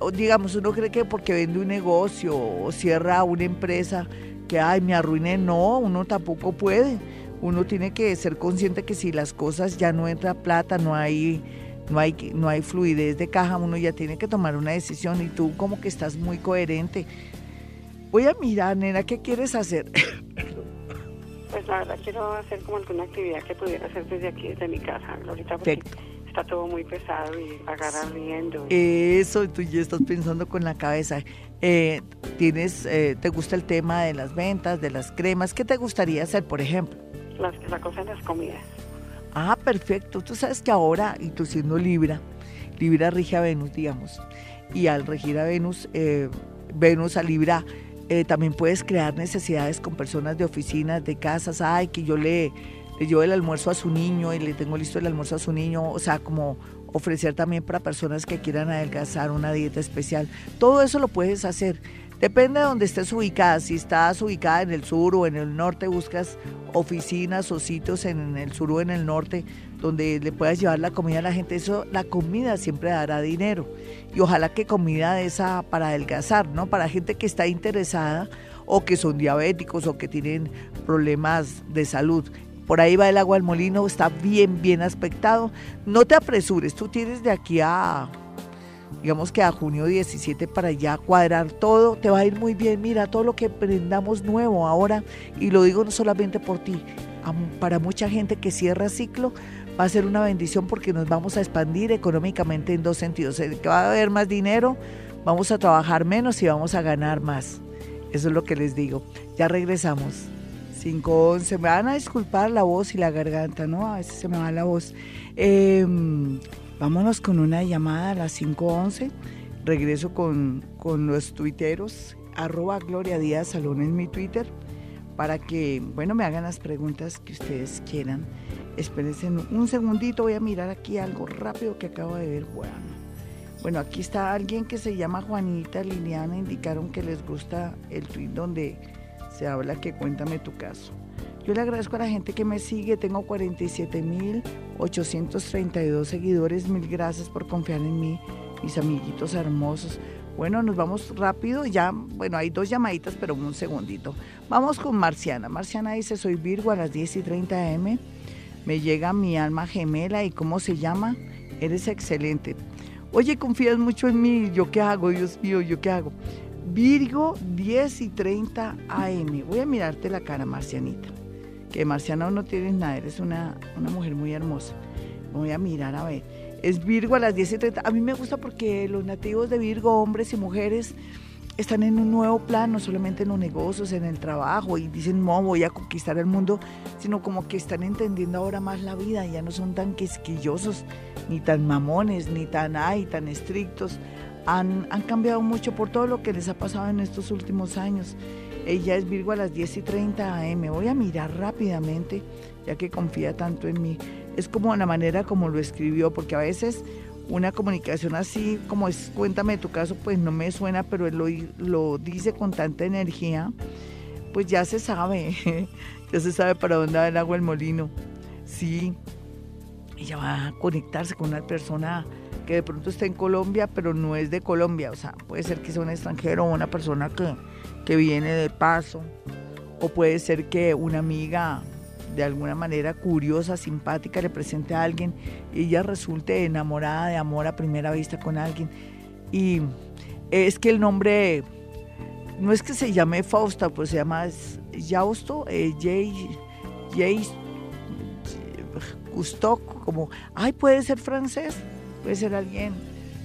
digamos, uno cree que porque vende un negocio o cierra una empresa, que, ay, me arruiné, no, uno tampoco puede. Uno tiene que ser consciente que si las cosas ya no entra plata, no hay, no hay, no hay fluidez de caja, uno ya tiene que tomar una decisión y tú como que estás muy coherente. Voy a mirar, nena, ¿qué quieres hacer? Pues la verdad quiero hacer como alguna actividad que pudiera hacer desde aquí, desde mi casa, ahorita porque está todo muy pesado y agarrar riendo. Eso, tú ya estás pensando con la cabeza. Eh, tienes, eh, ¿Te gusta el tema de las ventas, de las cremas? ¿Qué te gustaría hacer, por ejemplo? Las, la cosa de las comidas. Ah, perfecto. Tú sabes que ahora, y tú siendo Libra, Libra rige a Venus, digamos, y al regir a Venus, eh, Venus a Libra, también puedes crear necesidades con personas de oficinas, de casas. Ay, que yo le le llevo el almuerzo a su niño y le tengo listo el almuerzo a su niño, o sea, como ofrecer también para personas que quieran adelgazar una dieta especial. Todo eso lo puedes hacer. Depende de donde estés ubicada. Si estás ubicada en el sur o en el norte, buscas oficinas o sitios en el sur o en el norte donde le puedas llevar la comida a la gente. Eso, la comida siempre dará dinero. Y ojalá que comida de esa para adelgazar, ¿no? Para gente que está interesada o que son diabéticos o que tienen problemas de salud. Por ahí va el agua al molino, está bien, bien aspectado. No te apresures, tú tienes de aquí a, digamos que a junio 17 para ya cuadrar todo, te va a ir muy bien. Mira, todo lo que prendamos nuevo ahora, y lo digo no solamente por ti, para mucha gente que cierra ciclo, va a ser una bendición porque nos vamos a expandir económicamente en dos sentidos. Que va a haber más dinero, vamos a trabajar menos y vamos a ganar más. Eso es lo que les digo. Ya regresamos. 5.11. Me van a disculpar la voz y la garganta, ¿no? A veces se me va la voz. Em, vámonos con una llamada a las 5.11. Regreso con, con los tuiteros. Arroba Gloria Díaz Salón en mi Twitter. Para que, bueno, me hagan las preguntas que ustedes quieran. Espérense un segundito. Voy a mirar aquí algo rápido que acabo de ver. Bueno, bueno aquí está alguien que se llama Juanita Liliana. Indicaron que les gusta el tweet donde se habla que cuéntame tu caso. Yo le agradezco a la gente que me sigue, tengo 47.832 seguidores, mil gracias por confiar en mí, mis amiguitos hermosos. Bueno, nos vamos rápido, ya, bueno, hay dos llamaditas, pero un segundito. Vamos con Marciana. Marciana dice, soy Virgo a las 10 y 30 am, me llega mi alma gemela y ¿cómo se llama? Eres excelente. Oye, confías mucho en mí, ¿yo qué hago? Dios mío, ¿yo qué hago? Virgo 10 y 30 AM. Voy a mirarte la cara, Marcianita. Que Marciana no tienes nada, eres una, una mujer muy hermosa. Voy a mirar a ver. Es Virgo a las 10 y 30. A mí me gusta porque los nativos de Virgo, hombres y mujeres, están en un nuevo plan, no solamente en los negocios, en el trabajo, y dicen, no, voy a conquistar el mundo, sino como que están entendiendo ahora más la vida, ya no son tan quisquillosos, ni tan mamones, ni tan ay, tan estrictos han, cambiado mucho por todo lo que les ha pasado en estos últimos años. Ella es Virgo a las 10 y 30 am. Voy a mirar rápidamente, ya que confía tanto en mí. Es como la manera como lo escribió, porque a veces una comunicación así, como es, cuéntame tu caso, pues no me suena, pero él lo, lo dice con tanta energía, pues ya se sabe, ya se sabe para dónde va el agua el molino. Sí, ella va a conectarse con una persona que de pronto está en Colombia, pero no es de Colombia. O sea, puede ser que sea un extranjero o una persona que, que viene de paso. O puede ser que una amiga de alguna manera curiosa, simpática, le presente a alguien y ella resulte enamorada de amor a primera vista con alguien. Y es que el nombre no es que se llame Fausta, pues se llama Jausto, eh, Jay, Jay como, ay, puede ser francés puede ser alguien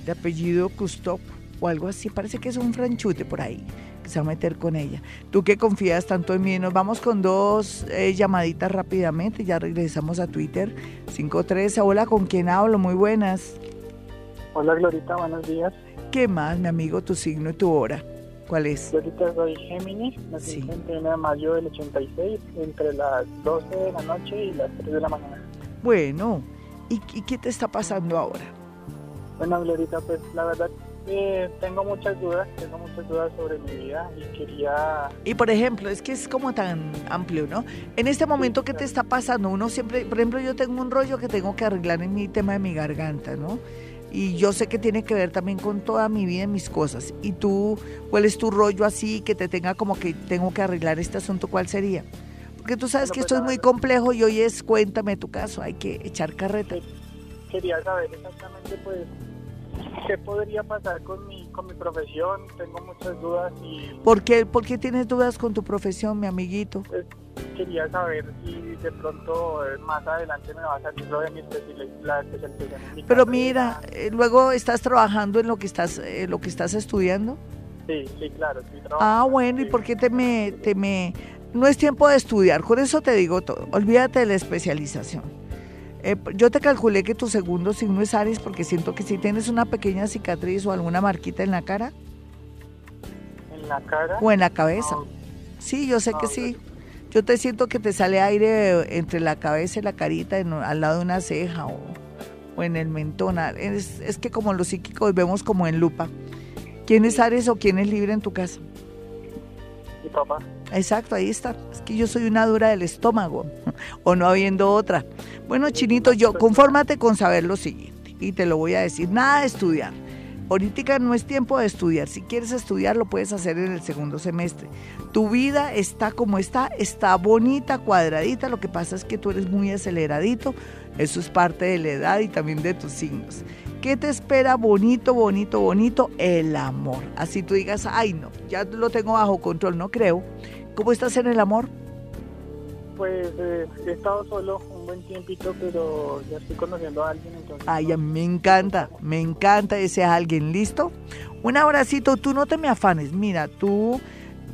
de apellido Custop o algo así, parece que es un franchute por ahí que se va a meter con ella. Tú que confías tanto en mí, nos vamos con dos eh, llamaditas rápidamente, ya regresamos a Twitter, 513, hola, ¿con quién hablo? Muy buenas. Hola Glorita, buenos días. ¿Qué más, mi amigo, tu signo y tu hora? ¿Cuál es? Glorita, soy Géminis, nací el 1 de mayo del 86, entre las 12 de la noche y las 3 de la mañana. Bueno, ¿y, y qué te está pasando ahora? Bueno, Glorita, pues la verdad eh, tengo muchas dudas, tengo muchas dudas sobre mi vida y quería... Y por ejemplo, es que es como tan amplio, ¿no? En este momento, ¿qué te está pasando? Uno siempre, por ejemplo, yo tengo un rollo que tengo que arreglar en mi tema de mi garganta, ¿no? Y yo sé que tiene que ver también con toda mi vida y mis cosas. ¿Y tú, cuál es tu rollo así que te tenga como que tengo que arreglar este asunto? ¿Cuál sería? Porque tú sabes que esto es pues, muy complejo y hoy es cuéntame tu caso, hay que echar carreta. Quería saber exactamente pues qué podría pasar con mi, con mi profesión, tengo muchas dudas y... ¿Por qué, ¿Por qué tienes dudas con tu profesión, mi amiguito? Pues, quería saber si de pronto eh, más adelante me va a salir lo de mi especialización. Pero mira, eh, luego estás trabajando en lo que estás, eh, lo que estás estudiando. Sí, sí, claro. ah, bueno, ¿y por qué te me, te me... No es tiempo de estudiar, con eso te digo todo. Olvídate de la especialización eh, yo te calculé que tu segundo signo es Aries porque siento que si tienes una pequeña cicatriz o alguna marquita en la cara. ¿En la cara? O en la cabeza. Sí, yo sé que sí. Yo te siento que te sale aire entre la cabeza y la carita, al lado de una ceja o, en el mentón. Es, es, que como los psíquicos vemos como en lupa. ¿Quién es Aries o quién es libre en tu casa? Papá. Exacto, ahí está. Es que yo soy una dura del estómago, o no habiendo otra. Bueno, Chinito, yo confórmate con saber lo siguiente, y te lo voy a decir, nada de estudiar. Ahorita no es tiempo de estudiar. Si quieres estudiar, lo puedes hacer en el segundo semestre. Tu vida está como está, está bonita, cuadradita. Lo que pasa es que tú eres muy aceleradito. Eso es parte de la edad y también de tus signos. ¿Qué te espera bonito, bonito, bonito? El amor. Así tú digas, ay no, ya lo tengo bajo control, no creo. ¿Cómo estás en el amor? Pues eh, he estado solo un buen tiempito, pero ya estoy conociendo a alguien. Entonces Ay, a mí me encanta, me encanta ese alguien, ¿listo? Un abracito, tú no te me afanes, mira, tú,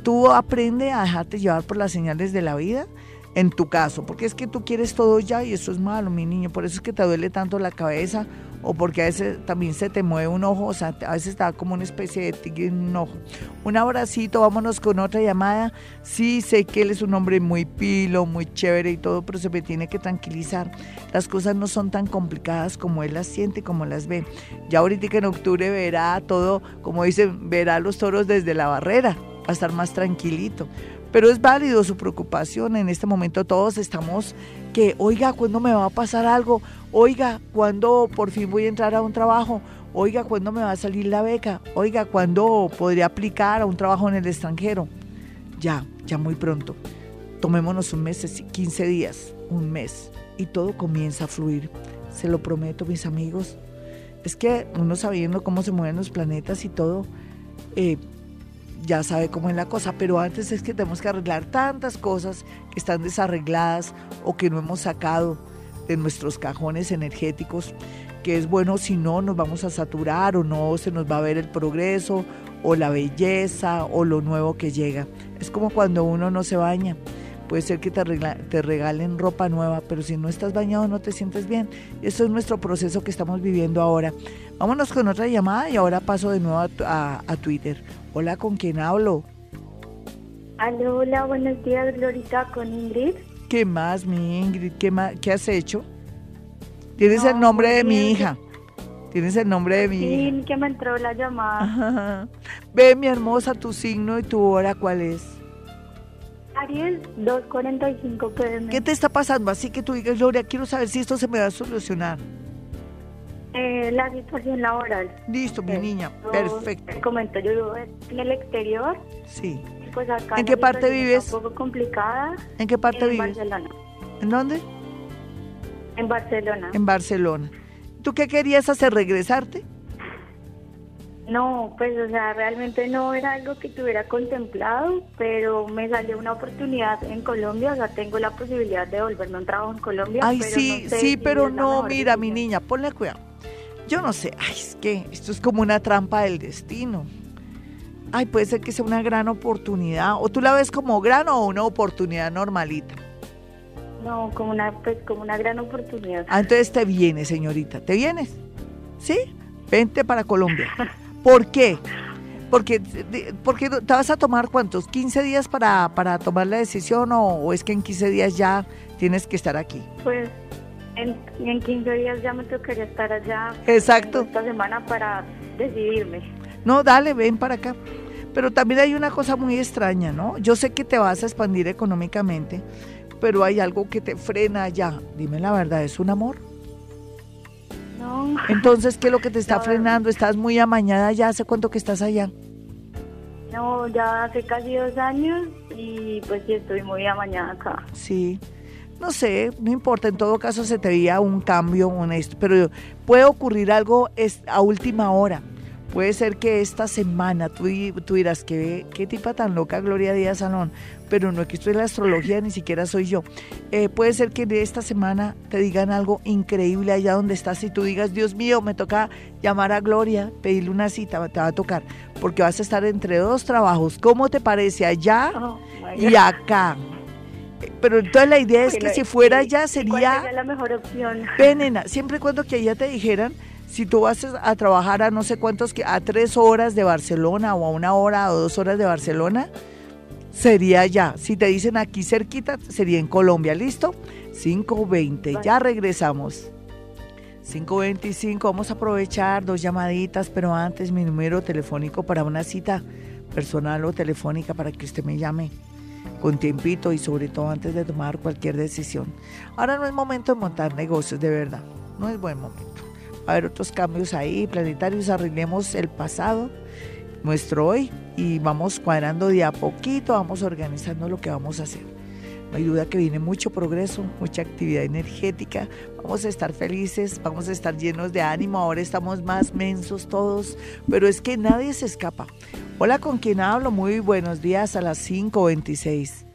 tú aprende a dejarte llevar por las señales de la vida en tu caso, porque es que tú quieres todo ya y eso es malo, mi niño, por eso es que te duele tanto la cabeza o porque a veces también se te mueve un ojo, o sea, a veces está como una especie de tigre en un ojo. Un abracito, vámonos con otra llamada. Sí, sé que él es un hombre muy pilo, muy chévere y todo, pero se me tiene que tranquilizar. Las cosas no son tan complicadas como él las siente, como las ve. Ya ahorita que en octubre verá todo, como dicen, verá los toros desde la barrera, va a estar más tranquilito. Pero es válido su preocupación. En este momento todos estamos que, oiga, ¿cuándo me va a pasar algo? Oiga, ¿cuándo por fin voy a entrar a un trabajo? Oiga, ¿cuándo me va a salir la beca? Oiga, ¿cuándo podría aplicar a un trabajo en el extranjero? Ya, ya muy pronto. Tomémonos un mes, 15 días, un mes, y todo comienza a fluir. Se lo prometo, mis amigos. Es que uno sabiendo cómo se mueven los planetas y todo, eh, ya sabe cómo es la cosa, pero antes es que tenemos que arreglar tantas cosas que están desarregladas o que no hemos sacado de nuestros cajones energéticos, que es bueno si no nos vamos a saturar o no se nos va a ver el progreso o la belleza o lo nuevo que llega. Es como cuando uno no se baña. Puede ser que te, regalen ropa nueva, pero si no estás bañado no te sientes bien. Eso es nuestro proceso que estamos viviendo ahora. Vámonos con otra llamada y ahora paso de nuevo a Twitter. Hola, ¿con quién hablo? Aló, hola, buenos días, Glorita, con Ingrid. ¿Qué más, mi Ingrid? ¿Qué, más, qué has hecho? Tienes el nombre de mi hija. Tienes el nombre de mi hija. Sí, que me entró la llamada. Ve, mi hermosa, tu signo y tu hora, ¿cuál es? Ariel, 2.45 pm. ¿Qué te está pasando? Así que tú digas, Gloria, quiero saber si esto se me va a solucionar. Eh, la situación laboral. Listo, mi niña, perfecto. Te comento, yo vivo en el exterior. Sí. Pues acá ¿En qué parte vives? Un poco complicada. ¿En qué parte vives? En Barcelona. ¿En dónde? En Barcelona. En Barcelona. ¿Tú qué querías hacer? ¿Regresarte? No, pues, o sea, realmente no era algo que tuviera contemplado, pero me salió una oportunidad en Colombia, o sea, tengo la posibilidad de volverme a un trabajo en Colombia. Ay, sí, sí, pero no, mira, mi niña, ponle cuidado yo no sé, ay, es que esto es como una trampa del destino. Ay, puede ser que sea una gran oportunidad. ¿O tú la ves como gran o una oportunidad normalita? No, como una, pues, como una gran oportunidad. Ah, entonces te vienes, señorita. ¿Te vienes? ¿Sí? Vente para Colombia. ¿Por qué? Porque, porque te vas a tomar cuántos, 15 días para, para tomar la decisión o, o es que en 15 días ya tienes que estar aquí? Pues en, en 15 días ya me tocaría estar allá. Exacto. Esta semana para decidirme. No, dale, ven para acá. Pero también hay una cosa muy extraña, ¿no? Yo sé que te vas a expandir económicamente, pero hay algo que te frena allá. Dime la verdad, ¿es un amor? No. Entonces, ¿qué es lo que te está frenando? ¿Estás muy amañada ya? ¿Hace cuánto que estás allá? No, ya hace casi dos años y pues sí estoy muy amañada acá. Sí no sé, no importa, en todo caso se te veía un cambio honesto, pero puede ocurrir algo a última hora. Puede ser que esta semana tú, tú dirás, ¿qué, qué tipa tan loca Gloria Díaz Salón, pero no es que esto es la astrología, ni siquiera soy yo. Eh, puede ser que de esta semana te digan algo increíble allá donde estás y tú digas, Dios mío, me toca llamar a Gloria, pedirle una cita, te va a tocar, porque vas a estar entre dos trabajos. ¿Cómo te parece allá oh, y acá? Pero entonces la idea es que, si fuera ya sería... la mejor opción? Venena, siempre y cuando que ella te dijeran, si tú vas a trabajar a no sé cuántos, a tres horas de Barcelona o a una hora o dos horas de Barcelona, sería ya. Si te dicen aquí cerquita, sería en Colombia, ¿listo? 5.20, ya regresamos. 525, vamos a aprovechar dos llamaditas, pero antes mi número telefónico para una cita personal o telefónica para que usted me llame con tiempito y sobre todo antes de tomar cualquier decisión. Ahora no es momento de montar negocios, de verdad, no es buen momento. Va a haber otros cambios ahí, planetarios, arreglemos el pasado, nuestro hoy y vamos cuadrando de a poquito, vamos organizando lo que vamos a hacer. No hay duda que viene mucho progreso, mucha actividad energética. Vamos a estar felices, vamos a estar llenos de ánimo. Ahora estamos más mensos todos, pero es que nadie se escapa. Hola, ¿con quién hablo? Muy buenos días a las 5.26.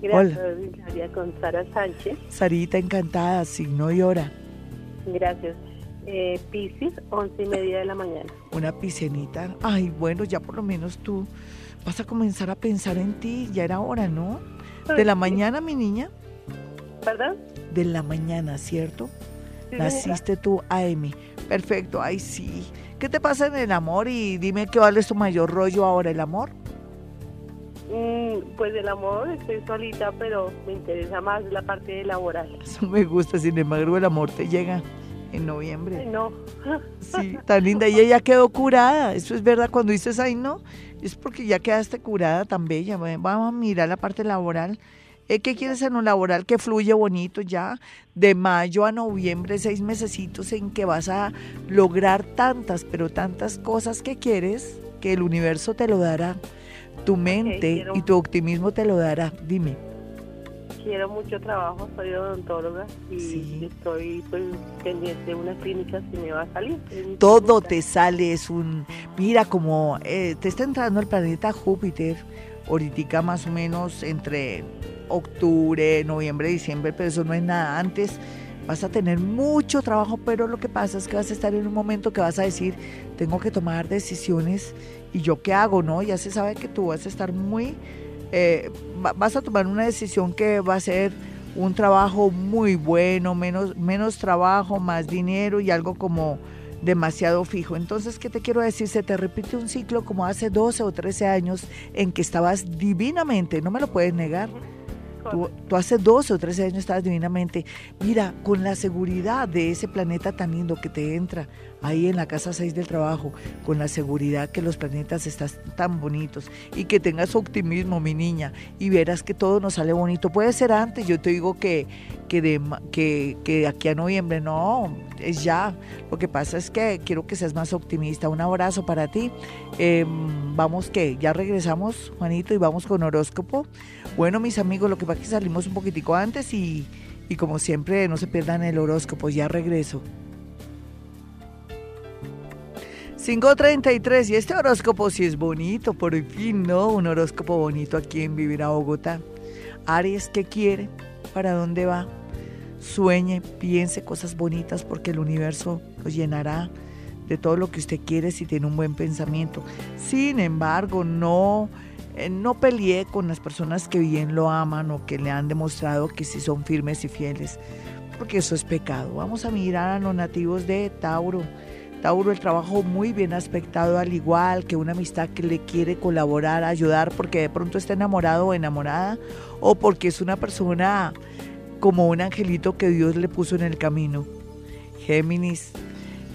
Gracias, Hola. con Sara Sánchez. Sarita, encantada, signo y hora. Gracias. Eh, Piscis, once y media de la mañana. Una piscenita. Ay, bueno, ya por lo menos tú vas a comenzar a pensar en ti. Ya era hora, ¿no? De la mañana, mi niña. ¿Perdón? De la mañana, ¿cierto? Naciste tú, AM. Perfecto, ay sí. ¿Qué te pasa en el amor? Y dime qué vale tu mayor rollo ahora, el amor. Mm, pues el amor, estoy solita, pero me interesa más la parte laboral. Eso me gusta, sin embargo el amor te llega en noviembre. no. Sí, tan linda. Y ella quedó curada. Eso es verdad. Cuando dices, ay, no, es porque ya quedaste curada tan bella. Vamos a mirar la parte laboral. ¿Eh, ¿Qué quieres en un laboral que fluye bonito ya? De mayo a noviembre, seis mesecitos en que vas a lograr tantas, pero tantas cosas que quieres que el universo te lo dará. Tu mente y tu optimismo te lo dará. Dime quiero mucho trabajo, soy odontóloga y estoy pues, pendiente de una clínica si me va a salir. Todo te sale, es un... Mira, como eh, te está entrando el planeta Júpiter, ahorita más o menos entre octubre, noviembre, diciembre, pero eso no es nada antes. Vas a tener mucho trabajo, pero lo que pasa es que vas a estar en un momento que vas a decir, tengo que tomar decisiones y yo qué hago, ¿no? Ya se sabe que tú vas a estar muy eh, vas a tomar una decisión que va a ser un trabajo muy bueno, menos, menos trabajo, más dinero y algo como demasiado fijo. Entonces, ¿qué te quiero decir? Se te repite un ciclo como hace 12 o 13 años en que estabas divinamente, no me lo puedes negar. Tú, tú, hace 12 o 13 años estabas divinamente. Mira, con la seguridad de ese planeta tan lindo que te entra, ahí en la casa 6 del trabajo, con la seguridad que los planetas están tan bonitos y que tengas optimismo, mi niña, y verás que todo nos sale bonito. Puede ser antes, yo te digo que, que, de, que, que aquí a noviembre, no, es ya. Lo que pasa es que quiero que seas más optimista. Un abrazo para ti. Em, vamos que ya regresamos, Juanito, y vamos con horóscopo. Bueno, mis amigos, lo que pasa es que salimos un poquitico antes y, y como siempre, no se pierdan el horóscopo. Ya regreso. 5.33 y este horóscopo sí es bonito, por fin, ¿no? Un horóscopo bonito aquí en Vivir a Bogotá. Aries, ¿qué quiere? ¿Para dónde va? Sueñe, piense cosas bonitas porque el universo lo llenará de todo lo que usted quiere si tiene un buen pensamiento. Sin embargo, no, eh, no pelee con las personas que bien lo aman o que le han demostrado que sí son firmes y fieles, porque eso es pecado. Vamos a mirar a los nativos de Tauro. Tauro, el trabajo muy bien aspectado, al igual que una amistad que le quiere colaborar, ayudar, porque de pronto está enamorado o enamorada, o porque es una persona como un angelito que Dios le puso en el camino. Géminis,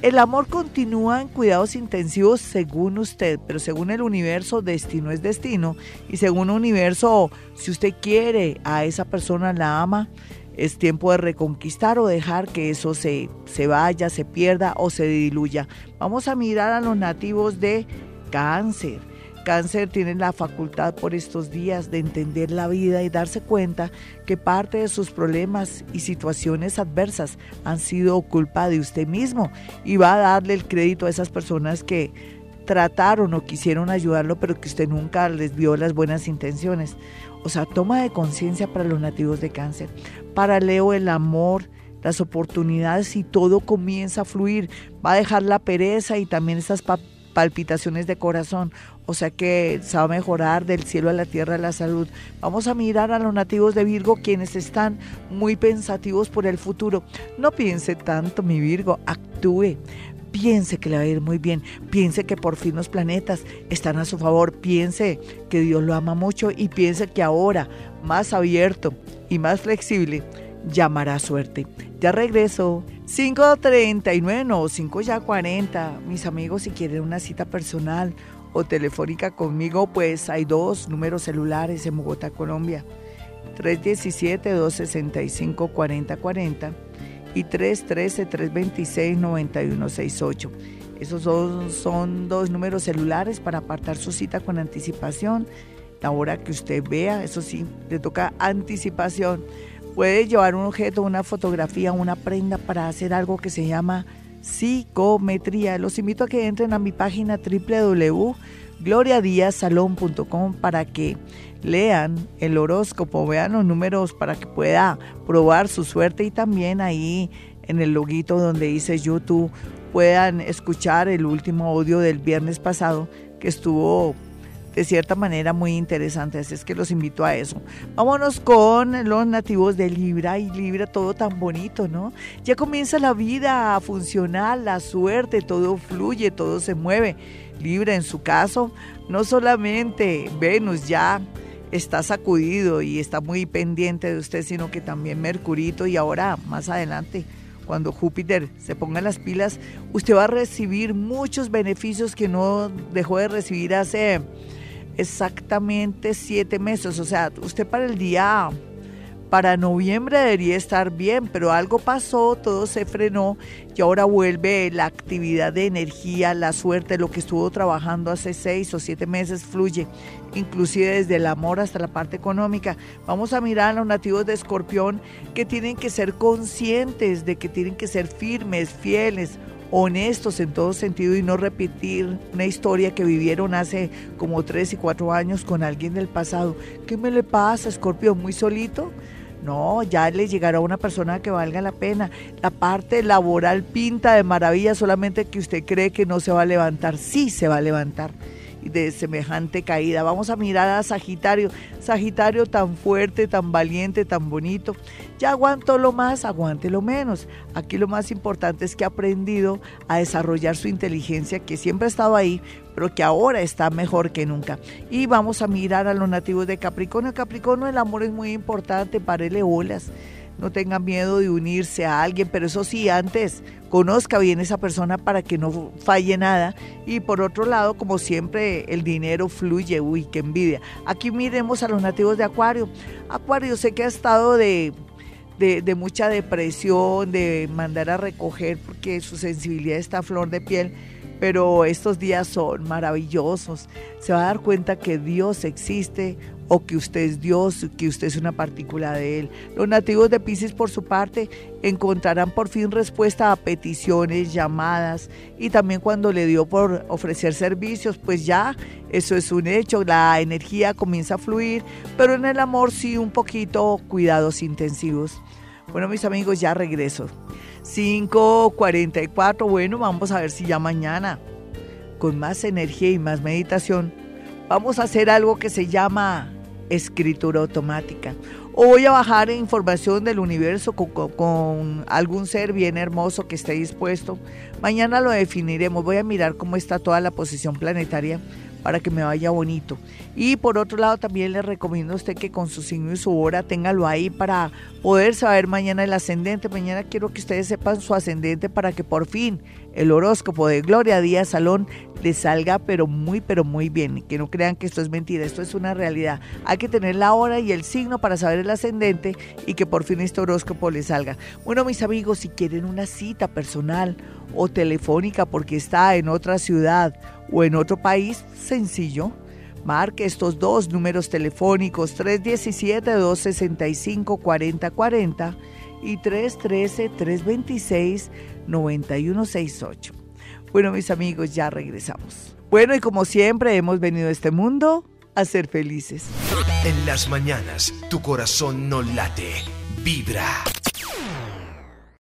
el amor continúa en cuidados intensivos según usted, pero según el universo, destino es destino. Y según el universo, si usted quiere a esa persona, la ama, es tiempo de reconquistar o dejar que eso se, se vaya, se pierda o se diluya. Vamos a mirar a los nativos de cáncer. Cáncer tiene la facultad por estos días de entender la vida y darse cuenta que parte de sus problemas y situaciones adversas han sido culpa de usted mismo y va a darle el crédito a esas personas que trataron o quisieron ayudarlo pero que usted nunca les vio las buenas intenciones. O sea, toma de conciencia para los nativos de cáncer. Para Leo el amor, las oportunidades y todo comienza a fluir. Va a dejar la pereza y también esas palpitaciones de corazón. O sea que se va a mejorar del cielo a la tierra la salud. Vamos a mirar a los nativos de Virgo, quienes están muy pensativos por el futuro. No piense tanto, mi Virgo, actúe piense que le va a ir muy bien, piense que por fin los planetas están a su favor, piense que Dios lo ama mucho y piense que ahora, más abierto y más flexible, llamará suerte. Ya regreso. 5.39, no, 5 ya 40. Mis amigos, si quieren una cita personal o telefónica conmigo, pues hay dos números celulares en Bogotá, Colombia. 317-265-4040 y 313-326-9168. Esos son, son dos números celulares para apartar su cita con anticipación. La hora que usted vea, eso sí, le toca anticipación. Puede llevar un objeto, una fotografía, una prenda para hacer algo que se llama psicometría. Los invito a que entren a mi página www.gloriadiasalón.com para que lean el horóscopo, vean los números para que pueda probar su suerte y también ahí en el loguito donde dice YouTube puedan escuchar el último audio del viernes pasado que estuvo de cierta manera muy interesante, así es que los invito a eso. Vámonos con los nativos de Libra y Libra todo tan bonito, ¿no? Ya comienza la vida a funcionar, la suerte, todo fluye, todo se mueve. Libra en su caso, no solamente Venus ya está sacudido y está muy pendiente de usted, sino que también Mercurito y ahora más adelante cuando Júpiter se ponga las pilas, usted va a recibir muchos beneficios que no dejó de recibir hace exactamente siete meses. O sea, usted para el día para noviembre debería estar bien, pero algo pasó, todo se frenó y ahora vuelve la actividad de energía, la suerte, lo que estuvo trabajando hace seis o siete meses fluye, inclusive desde el amor hasta la parte económica. Vamos a mirar a los nativos de Escorpión que tienen que ser conscientes de que tienen que ser firmes, fieles, honestos en todo sentido y no repetir una historia que vivieron hace como tres y cuatro años con alguien del pasado. ¿Qué me le pasa, Escorpión? ¿Muy solito? No, ya le llegará una persona que valga la pena. La parte laboral pinta de maravilla, solamente que usted cree que no se va a levantar. Sí se va a levantar de semejante caída. Vamos a mirar a Sagitario. Sagitario tan fuerte, tan valiente, tan bonito. Ya aguanto lo más, aguante lo menos. Aquí lo más importante es que ha aprendido a desarrollar su inteligencia, que siempre ha estado ahí, pero que ahora está mejor que nunca. Y vamos a mirar a los nativos de Capricornio. Capricornio, el amor es muy importante, parele olas no tenga miedo de unirse a alguien, pero eso sí, antes conozca bien esa persona para que no falle nada. Y por otro lado, como siempre, el dinero fluye, uy, qué envidia. Aquí miremos a los nativos de Acuario. Acuario, sé que ha estado de, de, de mucha depresión, de mandar a recoger porque su sensibilidad está a flor de piel pero estos días son maravillosos. Se va a dar cuenta que Dios existe o que usted es Dios, que usted es una partícula de Él. Los nativos de Pisces, por su parte, encontrarán por fin respuesta a peticiones, llamadas y también cuando le dio por ofrecer servicios, pues ya eso es un hecho, la energía comienza a fluir, pero en el amor sí un poquito cuidados intensivos. Bueno, mis amigos, ya regreso. 5.44, bueno, vamos a ver si ya mañana, con más energía y más meditación, vamos a hacer algo que se llama escritura automática. O voy a bajar información del universo con, algún ser bien hermoso que esté dispuesto. Mañana lo definiremos. Voy a mirar cómo está toda la posición planetaria para que me vaya bonito. Y por otro lado también le recomiendo a usted que con su signo y su hora téngalo ahí para poder saber mañana el ascendente. Mañana quiero que ustedes sepan su ascendente para que por fin el horóscopo de Gloria Díaz Salón le salga pero muy pero muy bien. Que no crean que esto es mentira, esto es una realidad. Hay que tener la hora y el signo para saber el ascendente y que por fin este horóscopo le salga. Bueno mis amigos, si quieren una cita personal o telefónica porque está en otra ciudad o en otro país, sencillo. Marque estos dos números telefónicos 317-265-4040 y 313-326-9168. Bueno, mis amigos, ya regresamos. Bueno, y como siempre, hemos venido a este mundo a ser felices. En las mañanas, tu corazón no late, vibra.